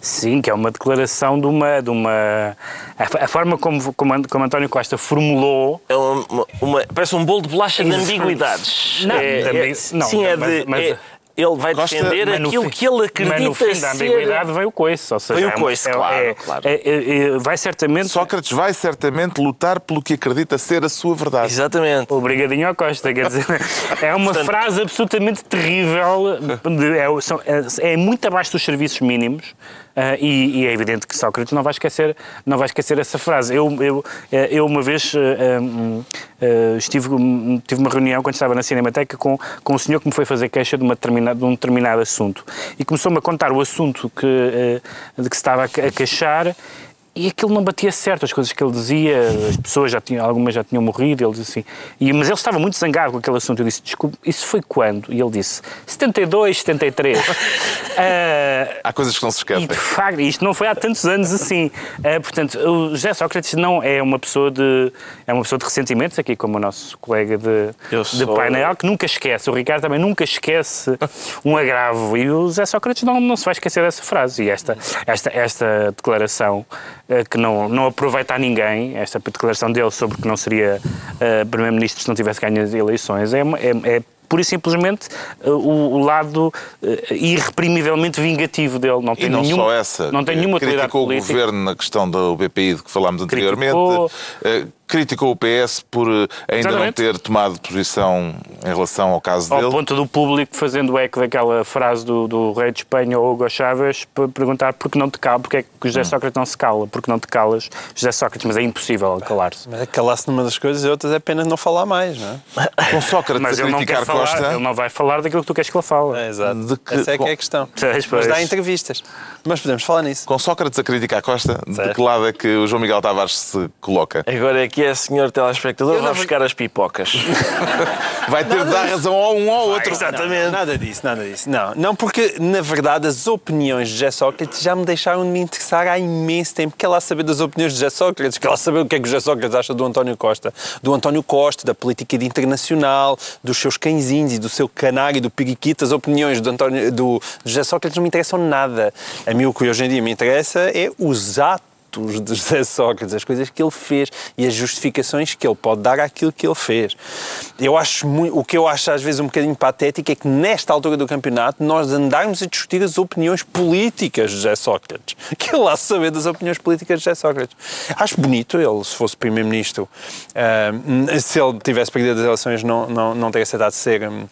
Sim, que é uma declaração de uma. De uma a, a forma como, como, como António Costa formulou. É uma- uma- uma- parece um bolo de bolacha de ambiguidades. Não, É- também- é- não, sim, é mas- de. mas- é- ele vai Costa- defender aquilo fim- que ele acredita Mas no fim da ser. ambiguidade veio o coice. Ou seja, Veio o é uma- coice, é- claro, é- claro. é- é- é- vai certamente. Sócrates vai certamente lutar pelo que acredita ser a sua verdade. Exatamente. Obrigadinho ao Costa, quer dizer, (laughs) é uma Portanto- frase absolutamente terrível, é, é- é muito abaixo dos serviços mínimos e, e é evidente que Sócrates não vai esquecer, não vai esquecer essa frase. Eu, eu, eh, eu uma vez ah, hum, ah, estive, hum, tive uma reunião quando estava na Cinemateca com, com um senhor que me foi fazer queixa de, uma de um determinado assunto e começou-me a contar o assunto que, eh, de que estava a queixar e aquilo não batia certo, as coisas que ele dizia, as pessoas já tinham, algumas já tinham morrido, ele disse assim. E, mas ele estava muito zangado com aquele assunto. Eu disse, desculpe, isso foi quando? E ele disse, 72, 73. (laughs) Ah, Há coisas que não se e esquecem. de facto, isto não foi há tantos anos assim. Ah, portanto, o José Sócrates não é uma pessoa de é uma pessoa de ressentimentos, aqui como o nosso colega de, Eu de sou- painel, que nunca esquece. O Ricardo também nunca esquece (laughs) um agravo. E o José Sócrates não, não se vai esquecer dessa frase. E esta, esta, esta declaração, que não, não aproveita a ninguém, esta declaração dele sobre que não seria ah, Primeiro-Ministro se não tivesse ganho as eleições, é, é, é pura e simplesmente uh, o, o lado uh, irreprimivelmente vingativo dele. Não tem E não nenhuma, só essa. Não tem nenhuma Criticou o política. governo na questão do BPI de que falámos anteriormente. Criticou. Criticou o PS por eh, ainda não Exatamente. ter tomado posição em relação ao caso Ao dele. ponto do público fazendo eco daquela frase do, do rei de Espanha, Hugo Chávez, para perguntar porque não te cala, porque é que o Hum. José Sócrates não se cala, porque não te calas, José Sócrates, mas é impossível calar-se. Mas é calar-se numa das coisas e outras é apenas não falar mais, não é? Com Sócrates Mas a ele não criticar falar, Costa. ele não vai falar daquilo que tu queres que ele fale. É, exato. De que- Essa é que é a questão. Pois, Mas pois. dá entrevistas. Mas podemos falar nisso. Com Sócrates a criticar Costa, de Certo. que lado é que o João Miguel Tavares se coloca? Agora aqui é senhor telespectador, vai não- buscar as pipocas. (laughs) Vai ter de dar razão a um ou ao outro. Não, nada disso, nada disso. Não, não, porque na verdade as opiniões de José Sócrates já me deixaram de me interessar há imenso tempo. Quer lá saber das opiniões de José Sócrates, quer lá saber o que é que o José Sócrates acha do António Costa. Do António Costa, da política de internacional, dos seus cãezinhos e do seu canário, do periquito. As opiniões do, António, do José Sócrates não me interessam nada. A mim o que hoje em dia me interessa é os atos de José (laughs) Sócrates, as coisas que ele fez e as justificações que ele pode dar àquilo que ele fez. Eu acho muito, o que eu acho às vezes um bocadinho patético é que nesta altura do campeonato nós andarmos a discutir as opiniões políticas de José Sócrates. (laughs) Que ele lá saber das opiniões políticas de José Sócrates. Acho bonito ele, se fosse primeiro-ministro, ah, se ele tivesse perdido as eleições, não, não, não teria aceitado ser. hum,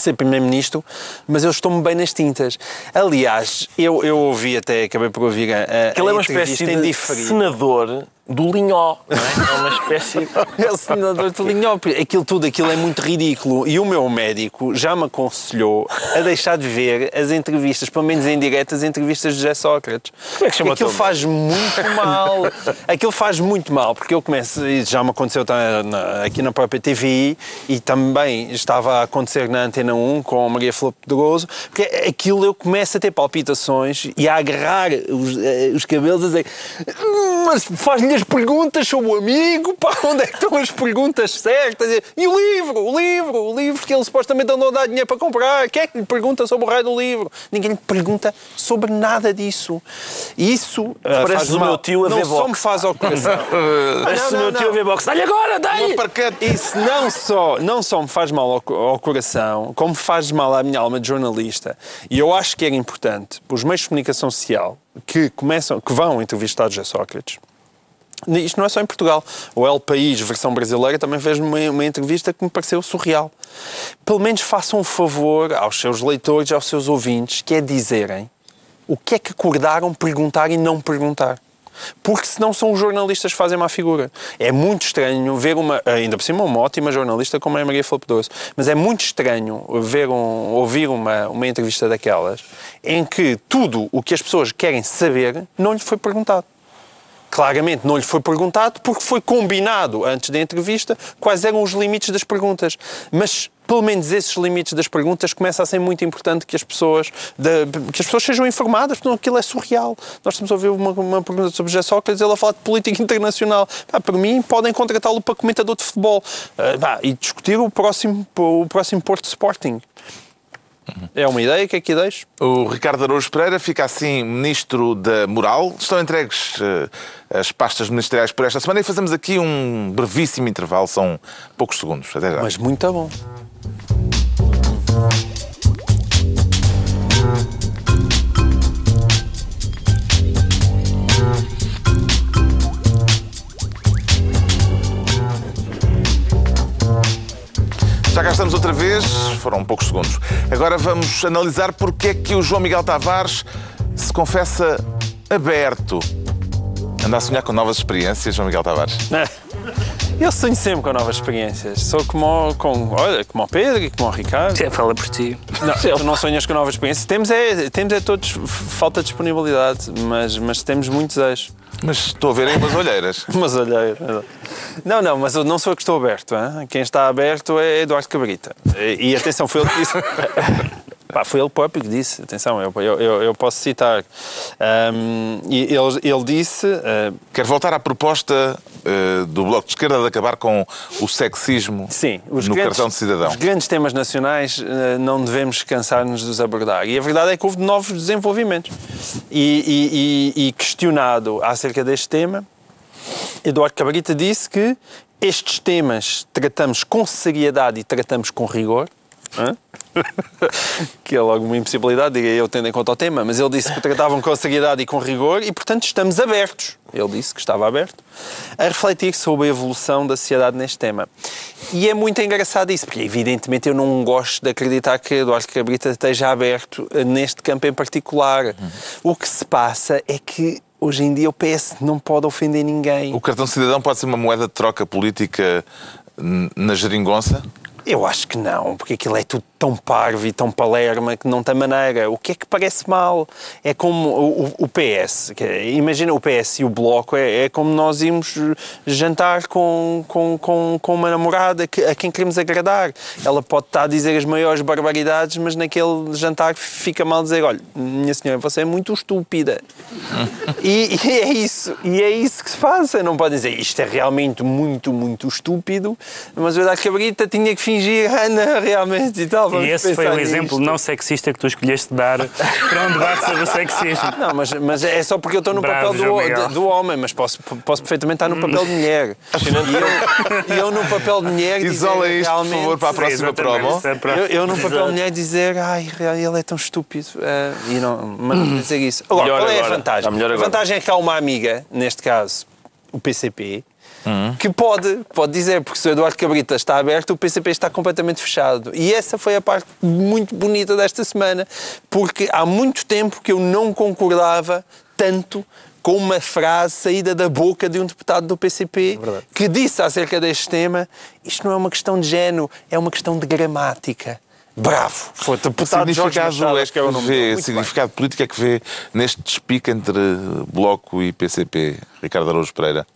ser Primeiro-Ministro, mas eu estou-me bem nas tintas. Aliás, eu, eu ouvi até, acabei por ouvir a, a Ele é uma espécie de senador do Linhó. não É, é uma espécie. (laughs) É o senador de Linhó. Aquilo tudo, aquilo é muito ridículo. E o meu médico já me aconselhou a deixar de ver as entrevistas, pelo menos em direto, as entrevistas de José Sócrates. Como é que chama Aquilo faz muito mal. Aquilo faz muito mal, porque eu começo, e já me aconteceu aqui na própria TVI e também estava a acontecer na Antena 1 com a Maria Flor Pedroso, porque aquilo eu começo a ter palpitações e a agarrar os, eh, os cabelos a dizer "Hum, mas faz-lhe as perguntas sobre o amigo, pá, (laughs) onde é que estão as perguntas certas? E o livro, o livro, o livro que ele supostamente andou a dar dinheiro para comprar, quem é que lhe pergunta sobre o raio do livro? Ninguém lhe pergunta sobre nada disso. Isso ah, Pareces faz o mal. meu tio a Não ver só boxe. me faz ao coração. (laughs) Parece o não, meu tio a ver boxe. Dá-lhe agora, dá-lhe! Isso não só, não só me faz mal ao, ao coração, como faz mal à minha alma de jornalista. E eu acho que era importante para os meios de comunicação social que começam, que vão entrevistar José Sócrates. Isto não é só em Portugal. O El País, versão brasileira, também fez uma, uma entrevista que me pareceu surreal. Pelo menos façam um favor aos seus leitores aos seus ouvintes, que é dizerem o que é que acordaram perguntar e não perguntar. Porque senão são os jornalistas que fazem má figura. É muito estranho ver uma, ainda por cima, uma ótima jornalista como é a Maria Filipe Doce, mas é muito estranho ver um, ouvir uma, uma entrevista daquelas em que tudo o que as pessoas querem saber não lhe foi perguntado. Claramente não lhe foi perguntado porque foi combinado antes da entrevista quais eram os limites das perguntas. Mas pelo menos esses limites das perguntas começa a ser muito importante que as pessoas, de- que as pessoas sejam informadas, porque aquilo é surreal. Nós estamos a ouvir uma, uma pergunta sobre José Sócrates, ele a falar de política internacional. Pá, para mim, podem contratá-lo para comentador de futebol Ah, e discutir o próximo, o próximo Porto Sporting. É uma ideia, o que é que deixo? O Ricardo Araújo Pereira fica assim ministro da Moral. Estão entregues eh, as pastas ministeriais por esta semana e fazemos aqui um brevíssimo intervalo, são poucos segundos. Até já. Mas muito bom. Já cá estamos outra vez, foram poucos segundos. Agora vamos analisar porque é que o João Miguel Tavares se confessa aberto. Anda a sonhar com novas experiências, João Miguel Tavares. Eu sonho sempre com novas experiências. Sou como, o- com, olha, como o Pedro e como o Ricardo. Sim, Fala por ti. Não, tu não sonhas com novas experiências. Temos é, temos é todos falta de disponibilidade, mas, mas temos muitos desejos. Mas estou a ver aí umas olheiras. (laughs) Mas olha, não, não, mas eu não sou eu que estou aberto. hein? Quem está aberto é Eduardo Cabrita. E, e atenção, foi ele que disse. (laughs) Pá, foi ele próprio que disse, atenção, eu, eu, eu- posso citar. Ahm, e ele, ele disse, ah, Quero voltar à proposta eh, do Bloco de Esquerda de acabar com o sexismo Sim, os no grandes, cartão de cidadão. Os grandes temas nacionais eh, não devemos cansar-nos de os abordar. E a verdade é que houve novos desenvolvimentos. E, e- e- e questionado acerca deste tema, Eduardo Cabrita disse que estes temas tratamos com seriedade e tratamos com rigor. Hã? (laughs) que é logo uma impossibilidade, diria eu, tendo em conta o tema, mas ele disse que tratavam com seriedade e com rigor e, portanto, estamos abertos. Ele disse que estava aberto a refletir sobre a evolução da sociedade neste tema. E é muito engraçado isso, porque, evidentemente, eu não gosto de acreditar que Eduardo Cabrita esteja aberto neste campo em particular. O que se passa é que. Hoje em dia o PS não pode ofender ninguém. O cartão cidadão pode ser uma moeda de troca política na geringonça? Eu acho que não, porque aquilo é tudo tão parvo e tão palerma que não tem maneira. O que é que parece mal? É como o, o- PS. é- Imagina o PS e o Bloco, é, é como nós irmos jantar com, com, com, com uma namorada que, a quem queremos agradar. Ela pode estar a dizer as maiores barbaridades, mas naquele jantar fica mal dizer: olha, minha senhora, você é muito estúpida. (laughs) E, e é isso, e é isso que se passa. Não pode dizer isto é realmente muito, muito estúpido, mas o Eduardo Cabrita tinha que fingir, Ana, (laughs) realmente e tal. Vamos E esse foi o exemplo nisto." não sexista que tu escolheste dar para um debate sobre o sexismo. (laughs) Não, mas, mas é só porque eu estou no Bravo, papel do, do, do homem, mas posso, posso perfeitamente estar no papel de mulher. E eu, eu no papel de mulher dizer Isola isto, por favor, para a próxima promo. para- Eu, eu no papel de mulher dizer, ai, ele é tão estúpido. eh, e não, mas não dizer isso. Agora, Melhor qual é a agora. vantagem? Está melhor a agora. vantagem é que há uma amiga, neste caso, o PCP, que pode, pode dizer, porque se o Eduardo Cabrita está aberto, o PCP está completamente fechado. E essa foi a parte muito bonita desta semana, porque há muito tempo que eu não concordava tanto com uma frase saída da boca de um deputado do PCP que disse acerca deste tema: isto não é uma questão de género, é uma questão de gramática. Bravo! Foi o deputado Jorge significado Machado, é acho que é o nome vê, bem. significado político é que vê neste despique entre Bloco e PCP, Ricardo Araújo Pereira.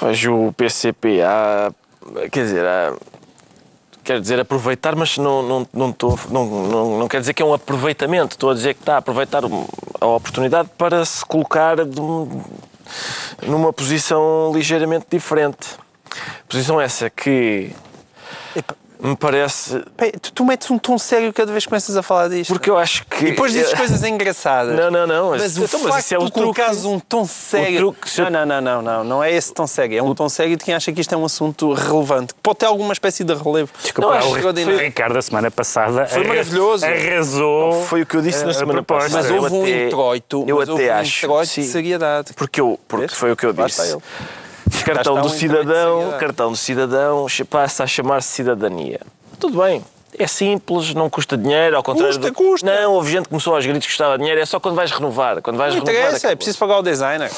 Vejo o PCP a. Quer dizer, a. Quero dizer aproveitar, mas não, não, não, estou, não, não, não quer dizer que é um aproveitamento. Estou a dizer que está a aproveitar a oportunidade para se colocar um- numa posição ligeiramente diferente. Posição essa que me parece. Pé, Tu, tu metes um tom sério cada vez que começas a falar disto. Porque eu acho que. E depois dizes coisas engraçadas. Não, não, não. Mas o Então, mas facto isso é o de tu truque. colocares um tom sério... truque, se eu- Não, não, não, não, não. Não é esse tom sério. É um tom sério de quem acha que isto é um assunto relevante. que Pode ter alguma espécie de relevo. Desculpa, Não, o acho extraordinário. Ricardo, a semana passada, Foi maravilhoso. arrasou. Foi o que eu disse a- na semana passada. Mas eu houve um até- introito, eu mas houve até um acho, introito de sim. seriedade. Porque, eu, porque foi o que eu disse. Cartão do cidadão, de cartão do cidadão passa a chamar-se cidadania. Tudo bem. É simples, não custa dinheiro, ao contrário Custa, do... custa. Não, houve gente que começou aos gritos que custava dinheiro, é só quando vais renovar. Quando vais Não renovar interessa, é preciso pagar o designer.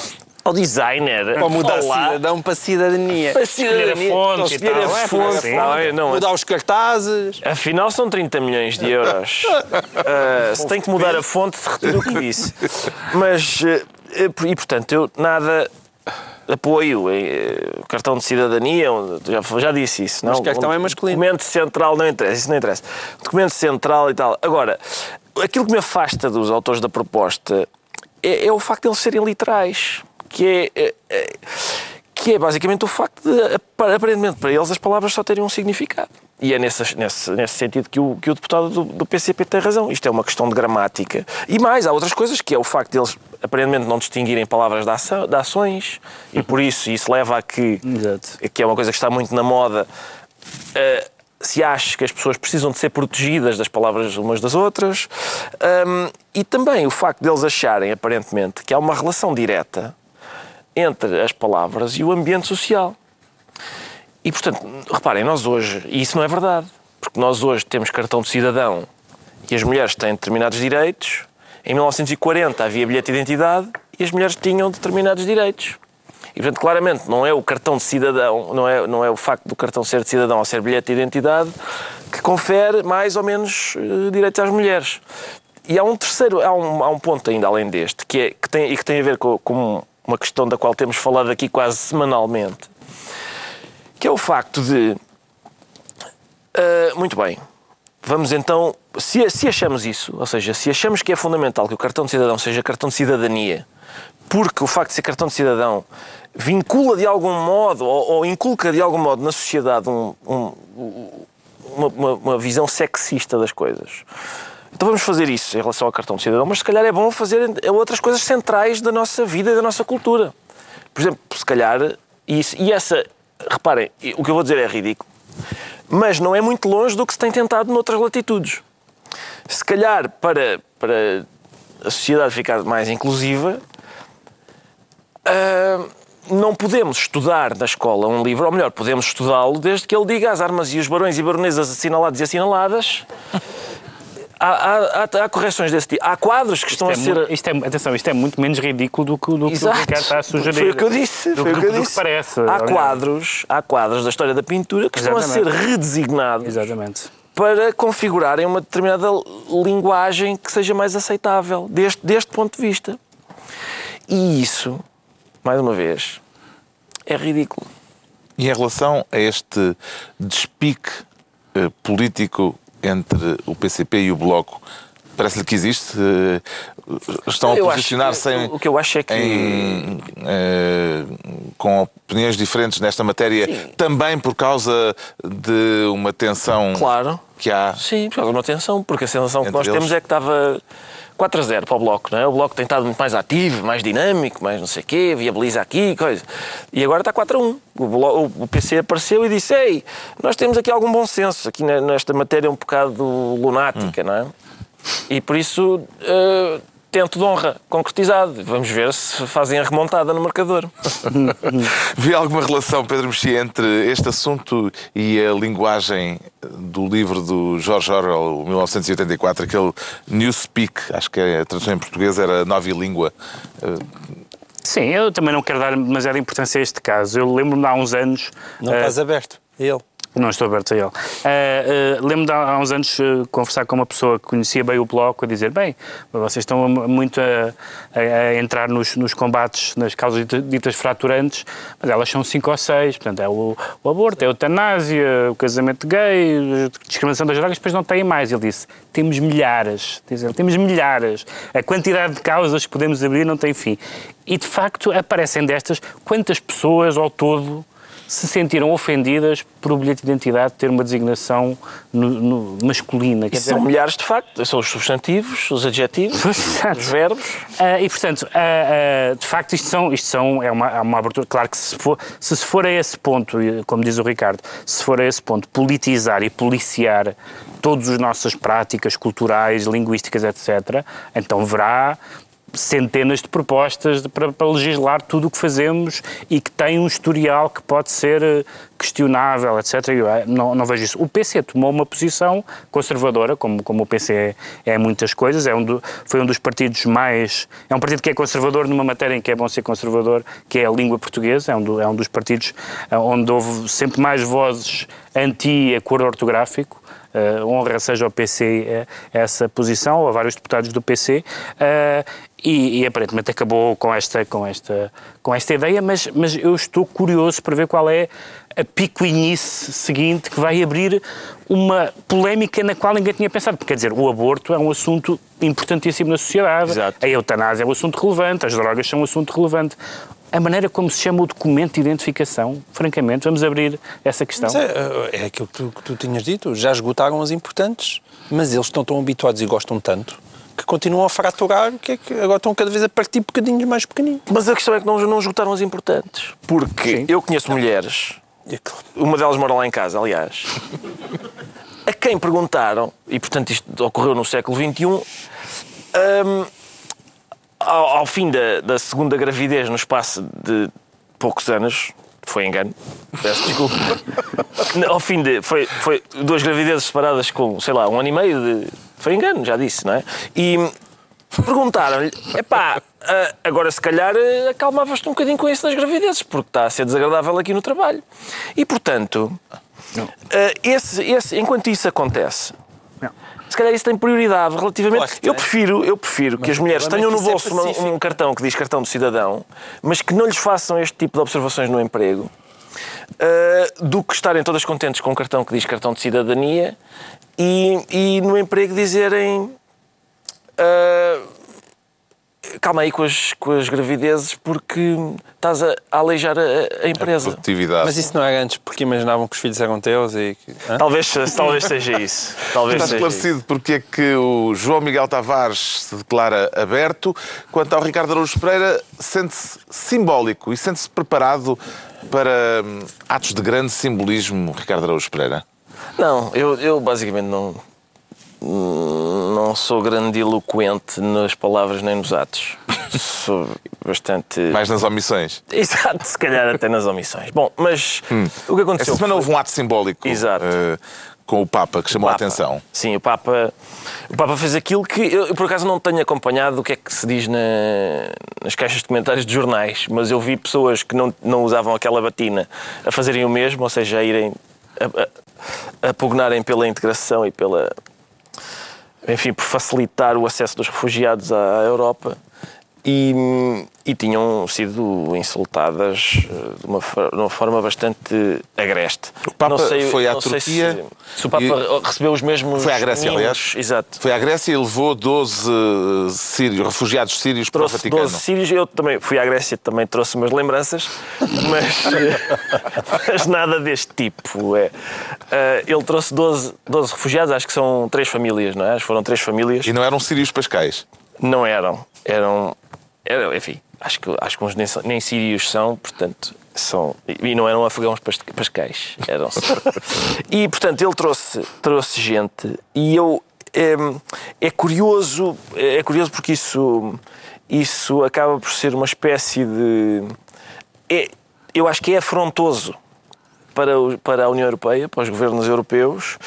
Ao designer. Para mudar Olá. cidadão para cidadania. Para cidadania. fonte tal, a é, fonte. Tá bem, não, Mudar os cartazes. Afinal, são 30 milhões de euros. (laughs) Ah, se tem que mudar a fonte, retiro o que disse. Mas, eh, e portanto, eu nada apoio eh, o cartão de cidadania, já, já disse isso. Não? Mas cartão é masculino. Documento central não interessa, isso não interessa. Documento central e tal. Agora, aquilo que me afasta dos autores da proposta é, é o facto de eles serem literais, que é, é- que é basicamente o facto de, apa- aparentemente, para eles as palavras só terem um significado. E é nesse, nesse, nesse sentido que o, que o deputado do, do PCP tem razão. Isto é uma questão de gramática. E mais, há outras coisas, que é o facto de eles aparentemente não distinguirem palavras de, ação, de ações, e por isso isso leva a que, Exato. que é uma coisa que está muito na moda, eh, se acha que as pessoas precisam de ser protegidas das palavras umas das outras, Hum, e também o facto deles acharem, aparentemente, que há uma relação direta entre as palavras e o ambiente social. E, portanto, reparem, nós hoje, e isso não é verdade, porque nós hoje temos cartão de cidadão e as mulheres têm determinados direitos. Em 1940 havia bilhete de identidade e as mulheres tinham determinados direitos. E, portanto, claramente, não é o cartão de cidadão, não é, não é o facto do cartão ser de cidadão ou ser bilhete de identidade que confere mais ou menos eh, direitos às mulheres. E há um terceiro, há um, há um ponto ainda além deste, que, é, que, tem, e que tem a ver com, com uma questão da qual temos falado aqui quase semanalmente, é o facto de. ah, muito bem. Vamos então. Se, se achamos isso, ou seja, se achamos que é fundamental que o cartão de cidadão seja cartão de cidadania, porque o facto de ser cartão de cidadão vincula de algum modo ou, ou inculca de algum modo na sociedade um- um- uma, uma- uma visão sexista das coisas. Então vamos fazer isso em relação ao cartão de cidadão, mas se calhar é bom fazer outras coisas centrais da nossa vida e da nossa cultura. Por exemplo, se calhar, isso- e essa, reparem, o que eu vou dizer é ridículo, mas não é muito longe do que se tem tentado noutras latitudes. Se calhar, para, para a sociedade ficar mais inclusiva, ah, não podemos estudar na escola um livro, ou melhor, podemos estudá-lo desde que ele diga as armas e os barões e baronesas assinalados e assinaladas. Há, há- há- há correções desse tipo. Há quadros que estão É a ser. isto é, atenção, isto é muito menos ridículo do que, do que o. Ricardo está a sugerir. Foi o que eu disse. Do Foi que, o que eu do disse. parece. Há quadros, há quadros da história da pintura que estão a ser Exatamente. redesignados Exatamente. para configurarem uma determinada linguagem que seja mais aceitável deste, deste ponto de vista. E isso, mais uma vez, é ridículo. E em relação a este despique eh, político entre o PCP e o Bloco, parece-lhe que existe? Eh, estão a Eu acho posicionar-se que- em, o que eu acho é que- em, eh, com opiniões diferentes nesta matéria, também por causa de uma tensão Claro. que há. Sim, por causa de uma tensão, porque a sensação que nós eles. temos é que estava 4 a 0 para o Bloco, não é? O Bloco tem estado muito mais ativo, mais dinâmico, mais não sei o quê, viabiliza aqui, coisa. E agora está 4 a 1. O, Blo- o PC apareceu e disse, ei, nós temos aqui algum bom senso, aqui ne- nesta matéria um bocado lunática, não é? E por isso, eh, tento de honra concretizado. Vamos ver se fazem a remontada no marcador. (laughs) Vê alguma relação, Pedro Mexia, entre este assunto e a linguagem do livro do George Orwell, 1984, aquele Newspeak, acho que a tradução em português era nova língua. Eh, Sim, eu também não quero dar demasiada importância a este caso. Eu lembro-me há uns anos. Não eh, estás aberto. Ele. Não estou aberto a ele. Eh, eh, Lembro-me de há uns anos eh, conversar com uma pessoa que conhecia bem o Bloco a dizer: bem, vocês estão muito a, a- a entrar nos, nos combates, nas causas dita- ditas fraturantes, mas elas são cinco ou seis. Portanto, é o, o aborto, é a eutanásia, o casamento gay, a discriminação das drogas, depois não têm mais. Ele disse: temos milhares. Diz ele, temos milhares. A quantidade de causas que podemos abrir não tem fim. E de facto aparecem destas quantas pessoas ao todo se sentiram ofendidas por o bilhete de identidade ter uma designação no- no- masculina. Isso são milhares de facto, são os substantivos, os adjetivos, os verbos. Ah, e, portanto, ah, ah, de facto, isto, são, isto são, é, uma, uma abertura. Claro que se, for, se for a esse ponto, como diz o Ricardo, se for a esse ponto, politizar e policiar todas as nossas práticas culturais, linguísticas, etc., então verá centenas de propostas de- para, para legislar tudo o que fazemos e que tem um historial que pode ser eh, questionável, etc. Eu eh, não, não vejo isso. O PC tomou uma posição conservadora, como, como o PC é, é muitas coisas, é um do- foi um dos partidos mais. É um partido que é conservador numa matéria em que é bom ser conservador, que é a língua portuguesa, é um, do- é um dos partidos eh, onde houve sempre mais vozes anti-acordo ortográfico. Uh, honra seja ao PC eh, essa posição, ou a vários deputados do PC, uh, e, e aparentemente acabou com esta, com esta, com esta ideia, mas, mas eu estou curioso para ver qual é a picuinice seguinte que vai abrir uma polémica na qual ninguém tinha pensado. Porque, quer dizer, o aborto é um assunto importantíssimo na sociedade, Exato. a eutanásia é um assunto relevante, as drogas são um assunto relevante. A maneira como se chama o documento de identificação, francamente, vamos abrir essa questão. É, é aquilo que tu, que tu tinhas dito, já esgotaram as importantes, mas eles estão tão habituados e gostam tanto que continuam a fraturar, que, é que agora estão cada vez a partir bocadinhos mais pequeninos. Mas a questão é que não, não esgotaram as importantes. Porque eu conheço mulheres, uma delas mora lá em casa, aliás, a quem perguntaram, e portanto isto ocorreu no século XXI, hum, ao, ao fim da, da segunda gravidez, no espaço de poucos anos, foi engano, peço desculpa, (laughs) ao fim de. Foi, foi duas gravidezes separadas com, sei lá, um ano e meio de. Foi engano, já disse, não é? E perguntaram-lhe: epá, agora se calhar ah, acalmavas-te um bocadinho com isso das gravidezes, porque está a ser desagradável aqui no trabalho. E portanto, ah, esse, esse, enquanto isso acontece. Se calhar isso tem prioridade relativamente. Eu prefiro, eu prefiro que as mulheres tenham é no é bolso uma- pacífico. um cartão que diz cartão de cidadão, mas que não lhes façam este tipo de observações no emprego, uh, do que estarem todas contentes com um cartão que diz cartão de cidadania e, e no emprego dizerem. uh, calma aí com as, com as gravidezes porque estás a, a aleijar a, a empresa. Produtividade. Mas isso não era antes porque imaginavam que os filhos eram teus e... que-? Talvez, talvez seja isso. Talvez Está seja esclarecido porque é que o João Miguel Tavares se declara aberto, quanto ao Ricardo Araújo Pereira sente-se simbólico e sente-se preparado para hum, atos de grande simbolismo, Ricardo Araújo Pereira. Não, eu, eu basicamente não, não sou grandiloquente nas palavras nem nos atos. Sou bastante. (laughs) Mais nas omissões. Exato, se calhar até nas omissões. Bom, mas o que aconteceu? Esta semana foi- houve um ato simbólico Exato. eh, com o Papa que chamou a Papa. atenção. Sim, o Papa, o Papa fez aquilo que eu, eu, por acaso não tenho acompanhado o que é que se diz na- nas caixas de comentários de jornais, mas eu vi pessoas que não, não usavam aquela batina a fazerem o mesmo, ou seja, a irem a, a, a pugnarem pela integração e pela enfim, por facilitar o acesso dos refugiados à Europa e, e tinham sido insultadas eh, de uma, de uma forma bastante agreste. O Papa Não sei- foi à Turquia se, se o Papa e- recebeu os mesmos. Foi à Grécia, mimos. aliás. Exato. Foi à Grécia e levou 12 eh, sírios, refugiados sírios para o Trouxe Vaticano. 12 sírios, eu também fui à Grécia, também trouxe umas lembranças, (laughs) mas, (laughs) mas nada deste tipo. É. Eh, ele trouxe 12, 12 refugiados, acho que são três famílias, não é? Foram três famílias. E não eram sírios pascais. Não eram. Eram. eram enfim, acho que, acho que uns nem, nem sírios são, portanto. São, e não eram afegãos pas- pascais. Eram (laughs) E, portanto, ele trouxe, trouxe gente e eu. É, é curioso, é curioso porque isso, isso acaba por ser uma espécie de. É, eu acho que é afrontoso para, o- para a União Europeia, para os governos europeus,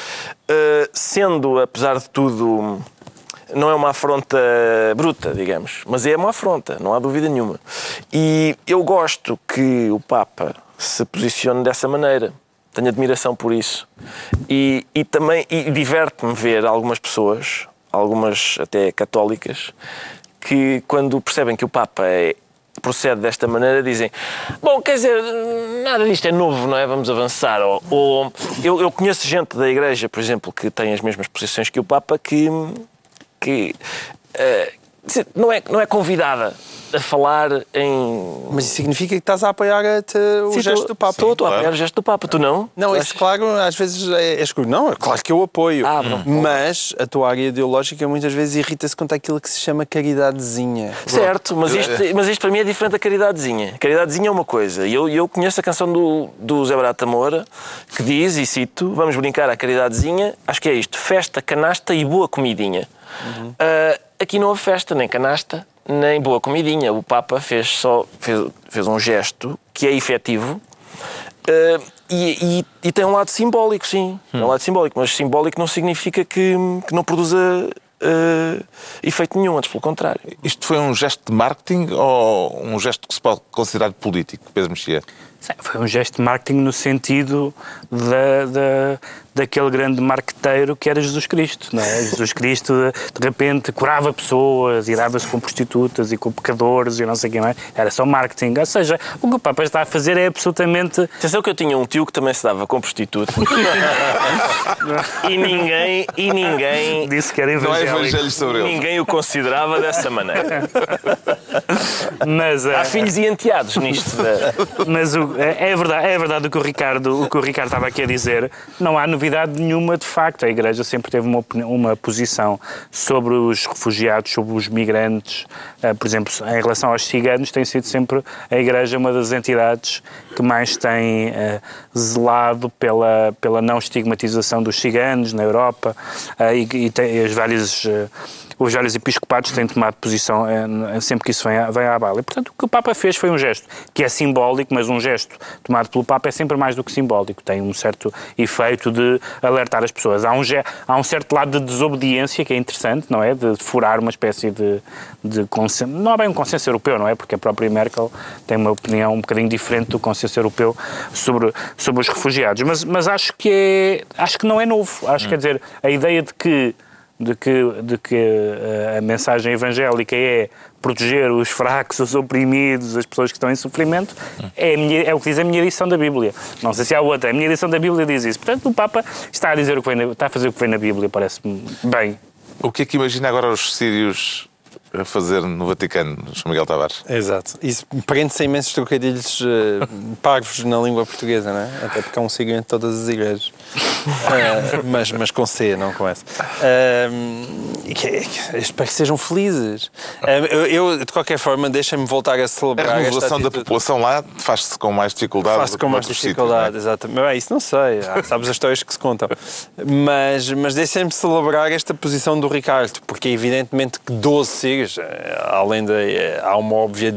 eh, sendo, apesar de tudo, não é uma afronta bruta, digamos, mas é uma afronta, não há dúvida nenhuma. E eu gosto que o Papa se posicione dessa maneira. Tenho admiração por isso. E, e também e diverte-me ver algumas pessoas, algumas até católicas, que quando percebem que o Papa é, procede desta maneira dizem bom, quer dizer, nada disto é novo, não é? Vamos avançar. Ou, ou- eu, eu conheço gente da Igreja, por exemplo, que tem as mesmas posições que o Papa, que, que eh, não, é, não é convidada a falar em... Mas isso significa que estás a apoiar te- o Sim, gesto tô- do Papa. Estou, estou a claro. apoiar o gesto do Papa, tu não? Não, Tu isso claro, às vezes é, é escuro. Não, é claro que eu apoio. Ah, pronto. mas a tua área ideológica muitas vezes irrita-se quanto àquilo que se chama caridadezinha. Certo, mas isto, mas isto para mim é diferente da caridadezinha. Caridadezinha é uma coisa. E eu, eu conheço a canção do, do Zé Barata Moura que diz, e cito, vamos brincar à caridadezinha, acho que é isto, festa, canasta e boa comidinha. Ah, aqui não houve festa nem canasta, nem boa comidinha. O Papa fez só fez, fez um gesto que é efetivo eh, e, e- e tem um lado simbólico, sim. Tem um lado simbólico, mas simbólico não significa que, que não produza eh, efeito nenhum, antes pelo contrário. Isto foi um gesto de marketing ou um gesto que se pode considerar político, Pedro Mexia? Sim, Foi um gesto de marketing no sentido da, da, daquele grande marqueteiro que era Jesus Cristo. Não é? Jesus Cristo, de repente, curava pessoas e dava-se com prostitutas e com pecadores e não sei quem mais. Era só marketing. Ou seja, o que o Papa está a fazer é absolutamente. Atenção que eu tinha um tio que também se dava com prostituta. (laughs) e ninguém, e ninguém, Disse que era Não há evangélico. evangelhos sobre ele. ninguém o considerava dessa maneira. Mas, Há eh, filhos e enteados nisto. da- Mas o- é, é verdade, é verdade o que o Ricardo, o que o Ricardo estava aqui a dizer. Não há novidade nenhuma de facto. A Igreja sempre teve uma, uma posição sobre os refugiados, sobre os migrantes. Eh, por exemplo, em relação aos ciganos, tem sido sempre a Igreja uma das entidades que mais tem eh, zelado pela, pela não estigmatização dos ciganos na Europa eh, e, e tem, as várias. eh, os vários episcopados têm tomado posição sempre que isso vem à, vem à bala. E, portanto, o que o Papa fez foi um gesto que é simbólico, mas um gesto tomado pelo Papa é sempre mais do que simbólico. Tem um certo efeito de alertar as pessoas. Há um, há um certo lado de desobediência que é interessante, não é? De furar uma espécie de, de consenso. Não é bem um consenso europeu, não é? Porque a própria Merkel tem uma opinião um bocadinho diferente do consenso europeu sobre, sobre os refugiados. Mas, mas acho, que é, acho que não é novo. Acho que, quer dizer, a ideia de que de que, de que eh, a mensagem evangélica é proteger os fracos, os oprimidos, as pessoas que estão em sofrimento, é, minha- é o que diz a minha edição da Bíblia. Não sei se há outra. A minha edição da Bíblia diz isso. Portanto, o Papa está a dizer o que vem na- está a fazer o que vem na Bíblia, parece-me bem. O que é que imagina agora os sírios a fazer no Vaticano, João Miguel Tavares? Exato. Isso prende-se a imensos trocadilhos eh, (laughs) parvos na língua portuguesa, não é? Até porque há um signo em todas as igrejas. Eh, mas, mas com C, não com S. Que- que- espero que sejam felizes. Eh, eu, de qualquer forma, deixem-me voltar a A celebrar esta renovação da população lá faz-se com mais dificuldade do com mais dificuldade, sítios, é? exatamente. Bem, isso não sei, há- sabes as histórias que se contam. Mas, mas deixem-me celebrar esta posição do Ricardo, porque é evidentemente que 12 sírios, eh, além de. eh, há uma óbvia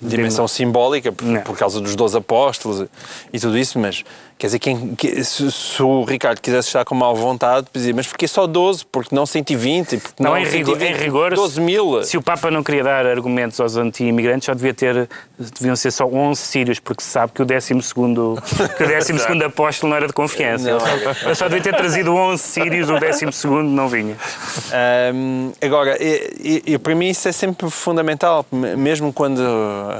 dimensão simbólica por, Não. por causa dos 12 apóstolos e tudo isso, mas quer dizer, quem, que- se, se o Ricardo quisesse estar com mal vontade, dizia, mas porquê só 12? Porque não 120? Porque Não, não, em rigor, em 120? rigor 12 mil? se o Papa não queria dar argumentos aos anti-imigrantes, só devia ter, deviam ser só 11 sírios, porque se sabe que o 12 segundo, que o 12 (laughs) segundo apóstolo não era de confiança. Não. Ele só devia ter trazido 11 sírios, o 12 segundo não vinha. Ahm, agora, e, e- e para mim isso é sempre fundamental, mesmo quando,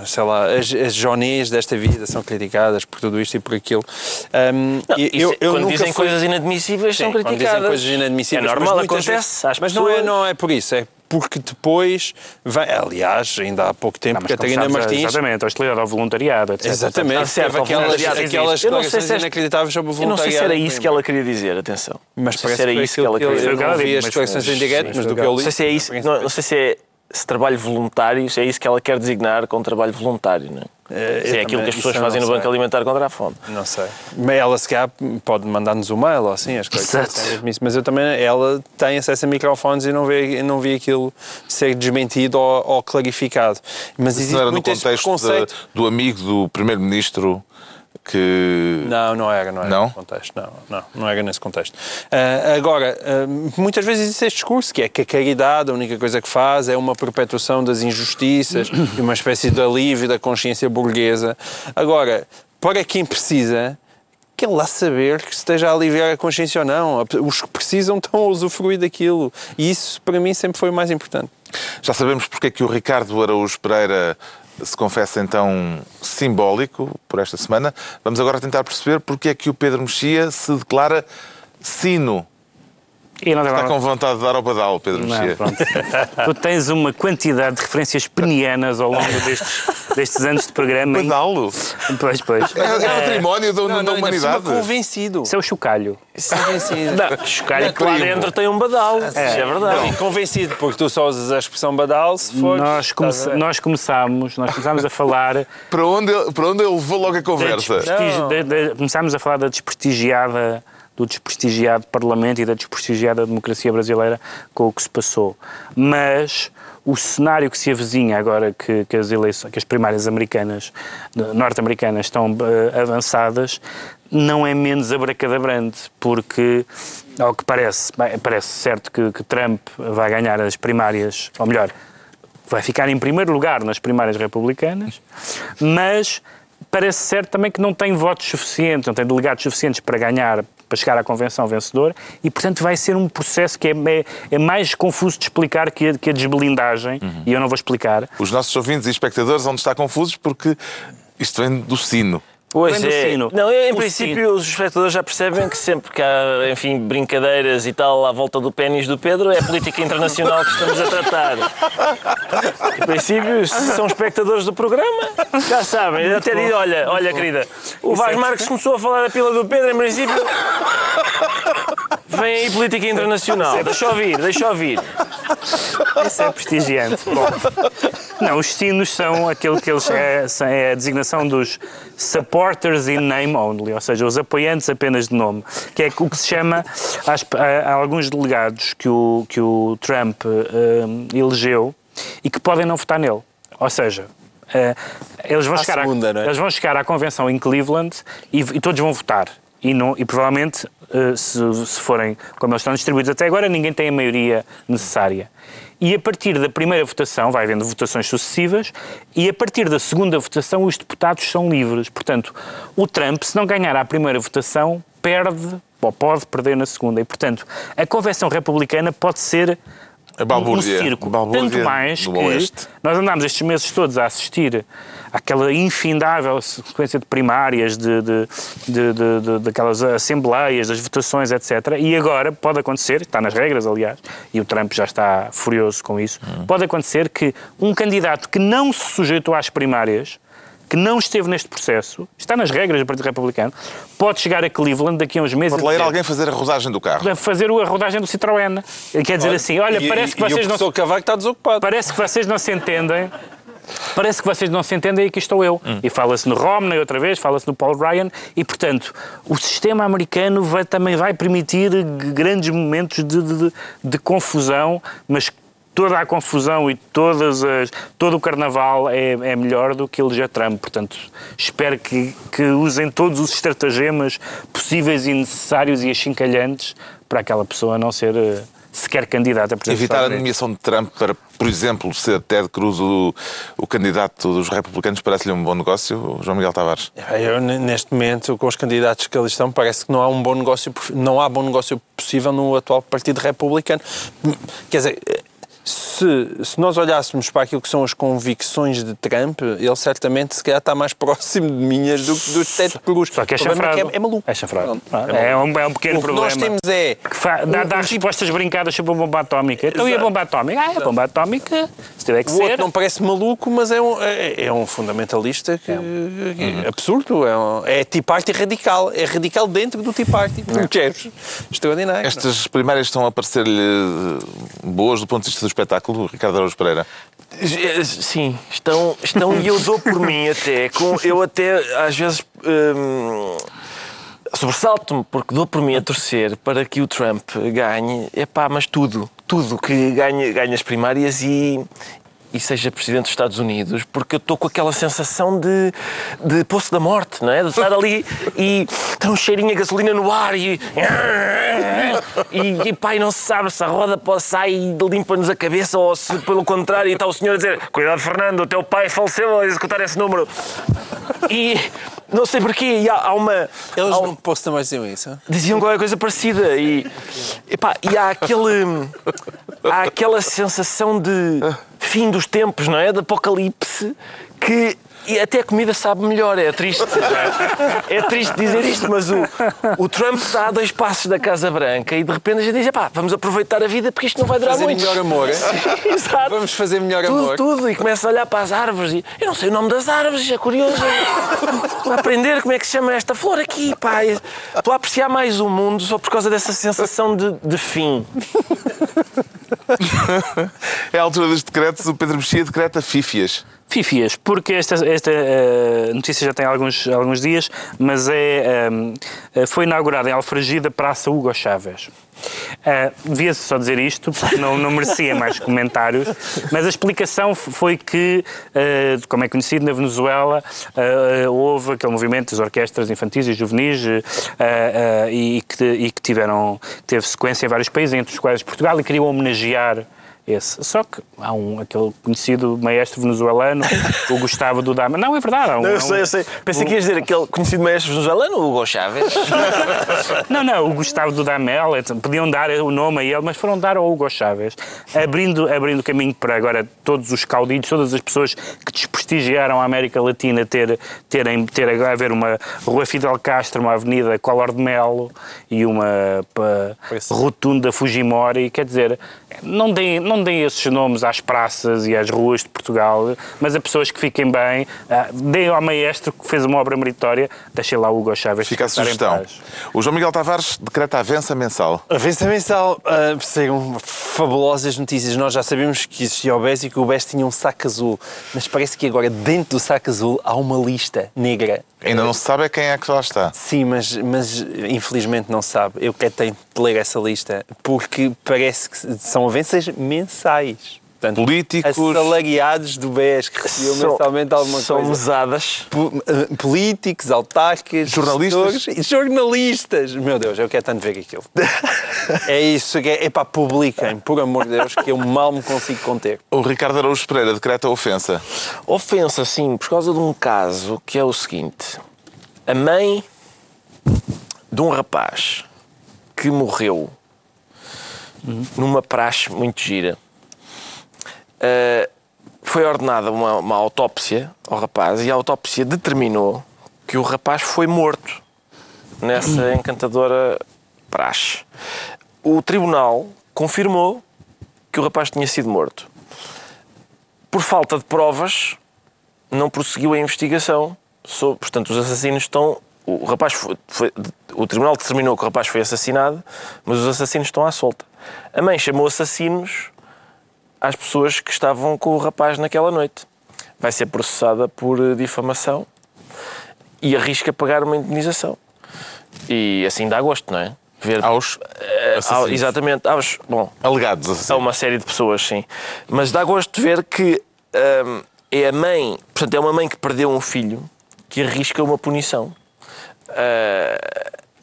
sei lá, as, as jonês desta vida são criticadas por tudo isto e por aquilo. Ahm, Não, e- isso- quando nunca dizem fui- coisas inadmissíveis Sim, são quando criticadas. dizem coisas inadmissíveis. É mas normal, acontece vezes- às Mas não é, pessoas. não é por isso, é porque depois vai. Aliás, ainda há pouco tempo, Não, Catarina sabes, Martins. Exatamente, a hostilidade ao voluntariado, etc. Exatamente, Está certo, aquelas, voluntariado aquelas Eu não sei se inacreditáveis sobre o Eu não sei voluntariado. se era isso que ela queria dizer, atenção. Mas não parece se era que foi isso que ela queria eu dizer. não Foi o que vi as mas- em direto, mas do que eu li. Não sei se é isso, não, não sei se é esse trabalho voluntário, se é isso que ela quer designar com trabalho voluntário, não é? Eh, se é aquilo que as pessoas fazem no Banco sei. Alimentar contra a fome. Não sei. Mas ela se calhar pode mandar-nos um mail ou assim, acho que Exato. tem mesmo isso. Mas eu também, ela tem acesso a microfones e não, vê, não vi aquilo ser desmentido ou, ou clarificado. Mas Isso existe não era no muito esse contexto preconceito. de- do amigo do primeiro-ministro que... Não, não era, não era Não? nesse contexto. Não, não, não era nesse contexto. Ah, agora, ah, muitas vezes existe este discurso que é que a caridade, a única coisa que faz é uma perpetuação das injustiças (clears throat) e uma espécie de alívio da consciência burguesa. Agora, para quem precisa, quer lá saber que esteja a aliviar a consciência ou não. Os que precisam estão a usufruir daquilo. E isso, para mim, sempre foi o mais importante. Já sabemos porque é que o Ricardo Araújo Pereira se confessa então simbólico por esta semana. Vamos agora tentar perceber porque é que o Pedro Mexia se declara sino. E não Está com vontade de dar ao badal, Pedro Não, Mexia. pronto. tu tens uma quantidade de referências penianas ao longo destes, destes anos de programa. Badalo? Pois, pois. É, é património da, da ainda por humanidade. cima convencido. Isso é o chocalho. Convencido. Não, chocalho que lá primo. dentro tem um badal. Isso é verdade. Não, convencido, porque tu só usas a expressão badal se for. Nós, come nós começámos, nós começámos a falar Para onde, ele- para onde ele levou logo a da conversa? da- da- começámos a falar da desprestigiada do desprestigiado Parlamento e da desprestigiada democracia brasileira com o que se passou. Mas o cenário que se avizinha agora que, que as, eleições, que as primárias americanas, norte-americanas estão uh, avançadas, não é menos abracadabrante, porque, ao que parece, bem, parece certo que, que Trump vai ganhar as primárias, ou melhor, vai ficar em primeiro lugar nas primárias republicanas, mas parece certo também que não tem votos suficientes, não tem delegados suficientes para ganhar, para chegar à convenção vencedora, e portanto vai ser um processo que é, é, é mais confuso de explicar que a, que a desblindagem, uhum. e eu não vou explicar. Os nossos ouvintes e espectadores vão estar confusos porque isto vem do sino. Pois é. Não, em o princípio sino. os espectadores já percebem que sempre que há, enfim, brincadeiras e tal à volta do pênis do Pedro, é política internacional que estamos a tratar. Em princípio, se são espectadores do programa, já sabem. Eu até digo, olha, olha, querida, o Vaz é Marques começou a falar da pila do Pedro, em princípio. Vem aí política internacional. Deixa eu ouvir, deixa eu ouvir. Isso é prestigiante. Bom, não, os sinos são aquilo que eles é, é a designação dos supporters in name only, ou seja, os apoiantes apenas de nome, que é o que se chama a alguns delegados que o, que o Trump uh, elegeu e que podem não votar nele. Ou seja, uh, eles, vão chegar segunda, a, é? eles vão chegar à convenção em Cleveland e, e todos vão votar. E, não, e provavelmente, uh, se, se forem como eles estão distribuídos até agora, ninguém tem a maioria necessária e a partir da primeira votação, vai havendo votações sucessivas, e a partir da segunda votação os deputados são livres. Portanto, o Trump, se não ganhar a primeira votação, perde ou pode perder na segunda. E, portanto, a convenção republicana pode ser um circo. Tanto mais que nós andámos estes meses todos a assistir àquela infindável sequência de primárias, de, de, de, de, daquelas assembleias, das votações, etc. E agora pode acontecer, está nas regras, aliás, e o Trump já está furioso com isso, hum. pode acontecer que um candidato que não se sujeitou às primárias que não esteve neste processo, está nas regras do Partido Republicano, pode chegar a Cleveland daqui a uns meses. Pode ler alguém fazer a rodagem do carro. Fazer a rodagem do Citroën. Quer dizer olha, assim, olha, e, parece que vocês e o não. Cavaco está desocupado. Parece que vocês não se entendem. Parece que vocês não se entendem e aqui estou eu. Hum. E fala-se no Romney outra vez, fala-se no Paul Ryan e, portanto, o sistema americano vai, também vai permitir grandes momentos de, de, de confusão, mas toda a confusão e todas as, todo o carnaval é, é melhor do que eleger Trump. Portanto, espero que, que usem todos os estratagemas possíveis e necessários e achincalhantes para aquela pessoa não ser eh, sequer candidata a Evitar a nomeação de Trump para, por exemplo, ser Ted Cruz o, o candidato dos republicanos parece-lhe um bom negócio, João Miguel Tavares? Eu, neste momento, com os candidatos que ali estão, parece que não há um bom negócio, não há bom negócio possível no atual Partido Republicano. Quer dizer, se, se nós olhássemos para aquilo que são as convicções de Trump, ele certamente se calhar está mais (laughs) próximo de minhas do que do Ted Cruz. Só que é chanfrado. É, é, maluco. É chanfrado. É, é, um, é um pequeno o problema. O que nós temos é... Que fa, dá, dá respostas brincadas sobre a bomba atómica. Então Exato. e a bomba atómica? Ah, a bomba atómica, se tiver que o ser... O outro não parece maluco, mas é um, é, é um fundamentalista que, é, um... é absurdo. É, um, é Tea Party radical. É radical dentro do Tea Party. É. Extraordinário. Estas primárias estão a parecer-lhe boas do ponto de vista do espetáculo, Ricardo Araújo Pereira? Sim, estão, estão e eu dou por mim até. Com, eu até às vezes hum, sobressalto-me porque dou por mim a torcer para que o Trump ganhe, é pá, mas tudo, tudo que ganhe, ganhe as primárias e, e seja Presidente dos Estados Unidos, porque eu estou com aquela sensação de, de poço da morte, não é? De estar ali e ter um cheirinho a gasolina no ar e. E, e pai, não se sabe se a roda pode sair e limpa-nos a cabeça ou se, pelo contrário, está o senhor a dizer: Cuidado, Fernando, o teu pai faleceu a executar esse número. E não sei porquê, e há, há uma. Eles há, não posso também diziam isso? Diziam qualquer coisa parecida e. Epá, e há aquele. Há aquela sensação de fim dos tempos, não é? De apocalipse, que e até a comida sabe melhor, é triste. (laughs) É triste dizer isto, mas o, o Trump está a dois passos da Casa Branca e de repente a gente diz: pá, vamos aproveitar a vida porque isto não vai durar fazer muito. melhor amor. (laughs) Exato. Vamos fazer melhor tudo, amor. Tudo, e começa a olhar para as árvores e eu não sei o nome das árvores, é curioso. Vou aprender como é que se chama esta flor aqui, pá. Estou a apreciar mais o mundo só por causa dessa sensação de, de fim. É a altura dos decretos, o Pedro Mexia decreta fífias. Fifias, porque esta, esta uh, notícia já tem alguns, alguns dias, mas é um, eh, foi inaugurada em Alfragida Praça Hugo Chávez. Uh, Devia-se só dizer isto, porque não, não merecia mais (laughs) comentários, mas a explicação foi que, uh, como é conhecido na Venezuela, uh, houve aquele movimento das orquestras infantis e juvenis e, que, e que tiveram, teve sequência em vários países, entre os quais Portugal, e queriam homenagear esse. Só que há um, aquele conhecido maestro venezuelano, o Gustavo Dudama. Não, é verdade. há um- Não, eu sei, eu sei. Pensei que ias dizer aquele conhecido maestro venezuelano, o Hugo Chávez. (laughs) Não, não, o Gustavo Dudamel, então, podiam dar o nome a ele, mas foram dar ao Hugo Chávez, abrindo, abrindo caminho para agora todos os caudilhos, todas as pessoas que desprestigiaram a América Latina ter, terem, ter agora haver uma Rua Fidel Castro, uma Avenida Collor de Melo e uma pa, Rotunda Fujimori, quer dizer, não deem, não deem esses nomes às praças e às ruas de Portugal, mas a pessoas que fiquem bem, ah, deem ao maestro que fez uma obra meritória, deixem lá o Hugo Chávez Fica a sugestão. O João Miguel Tavares decreta a vença mensal. A Vença Mensal uh, fabulosas notícias. Nós já sabíamos que existia o BES e que o BES tinha um saco azul. Mas parece que agora, dentro do saco azul, há uma lista negra. Ainda não se sabe é quem é que lá está. Sim, mas, mas infelizmente não sabe. Eu quero ter de ler essa lista porque parece que são avanças mensais. Portanto, Políticos. Assalariados do BES que recebiam São- mensalmente alguma São coisa. mesadas. Po- eh, políticos, autarcas, Jornalistas? gestores jornalistas. Meu Deus, eu quero tanto ver aquilo. (laughs) é isso, que é, é para publiquem, por amor de Deus, que eu mal me consigo conter. O Ricardo Araújo Pereira decreta a ofensa. Ofensa, sim, por causa de um caso que é o seguinte: a mãe de um rapaz que morreu numa praxe muito gira eh, foi ordenada uma, uma autópsia ao rapaz e a autópsia determinou que o rapaz foi morto nessa encantadora praxe. O tribunal confirmou que o rapaz tinha sido morto. Por falta de provas, não prosseguiu a investigação. portanto, os assassinos estão. O rapaz foi, foi- o tribunal determinou que o rapaz foi assassinado, mas os assassinos estão à solta. A mãe chamou assassinos às pessoas que estavam com o rapaz naquela noite. Vai ser processada por eh, difamação e arrisca pagar uma indenização. E assim dá gosto, não é? Ver Aos eh, assassinos. exatamente, aos, bom, alegados a assassinos. uma série de pessoas, sim. Mas dá gosto de ver que hum, é a mãe, portanto, é uma mãe que perdeu um filho que arrisca uma punição. Ah,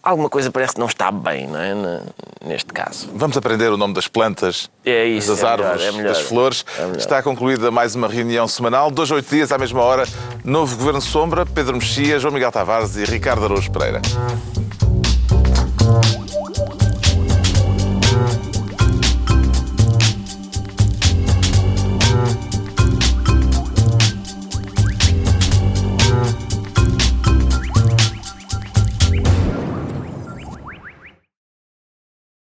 alguma coisa parece que não está bem, não é? Neste caso. Vamos aprender o nome das plantas, É isso, das é melhor, árvores, é melhor. das flores. É melhor. Está concluída mais uma reunião semanal. Dois, oito dias, à mesma hora. Novo Governo Sombra, Pedro Mexia, João Miguel Tavares e Ricardo Araújo Pereira.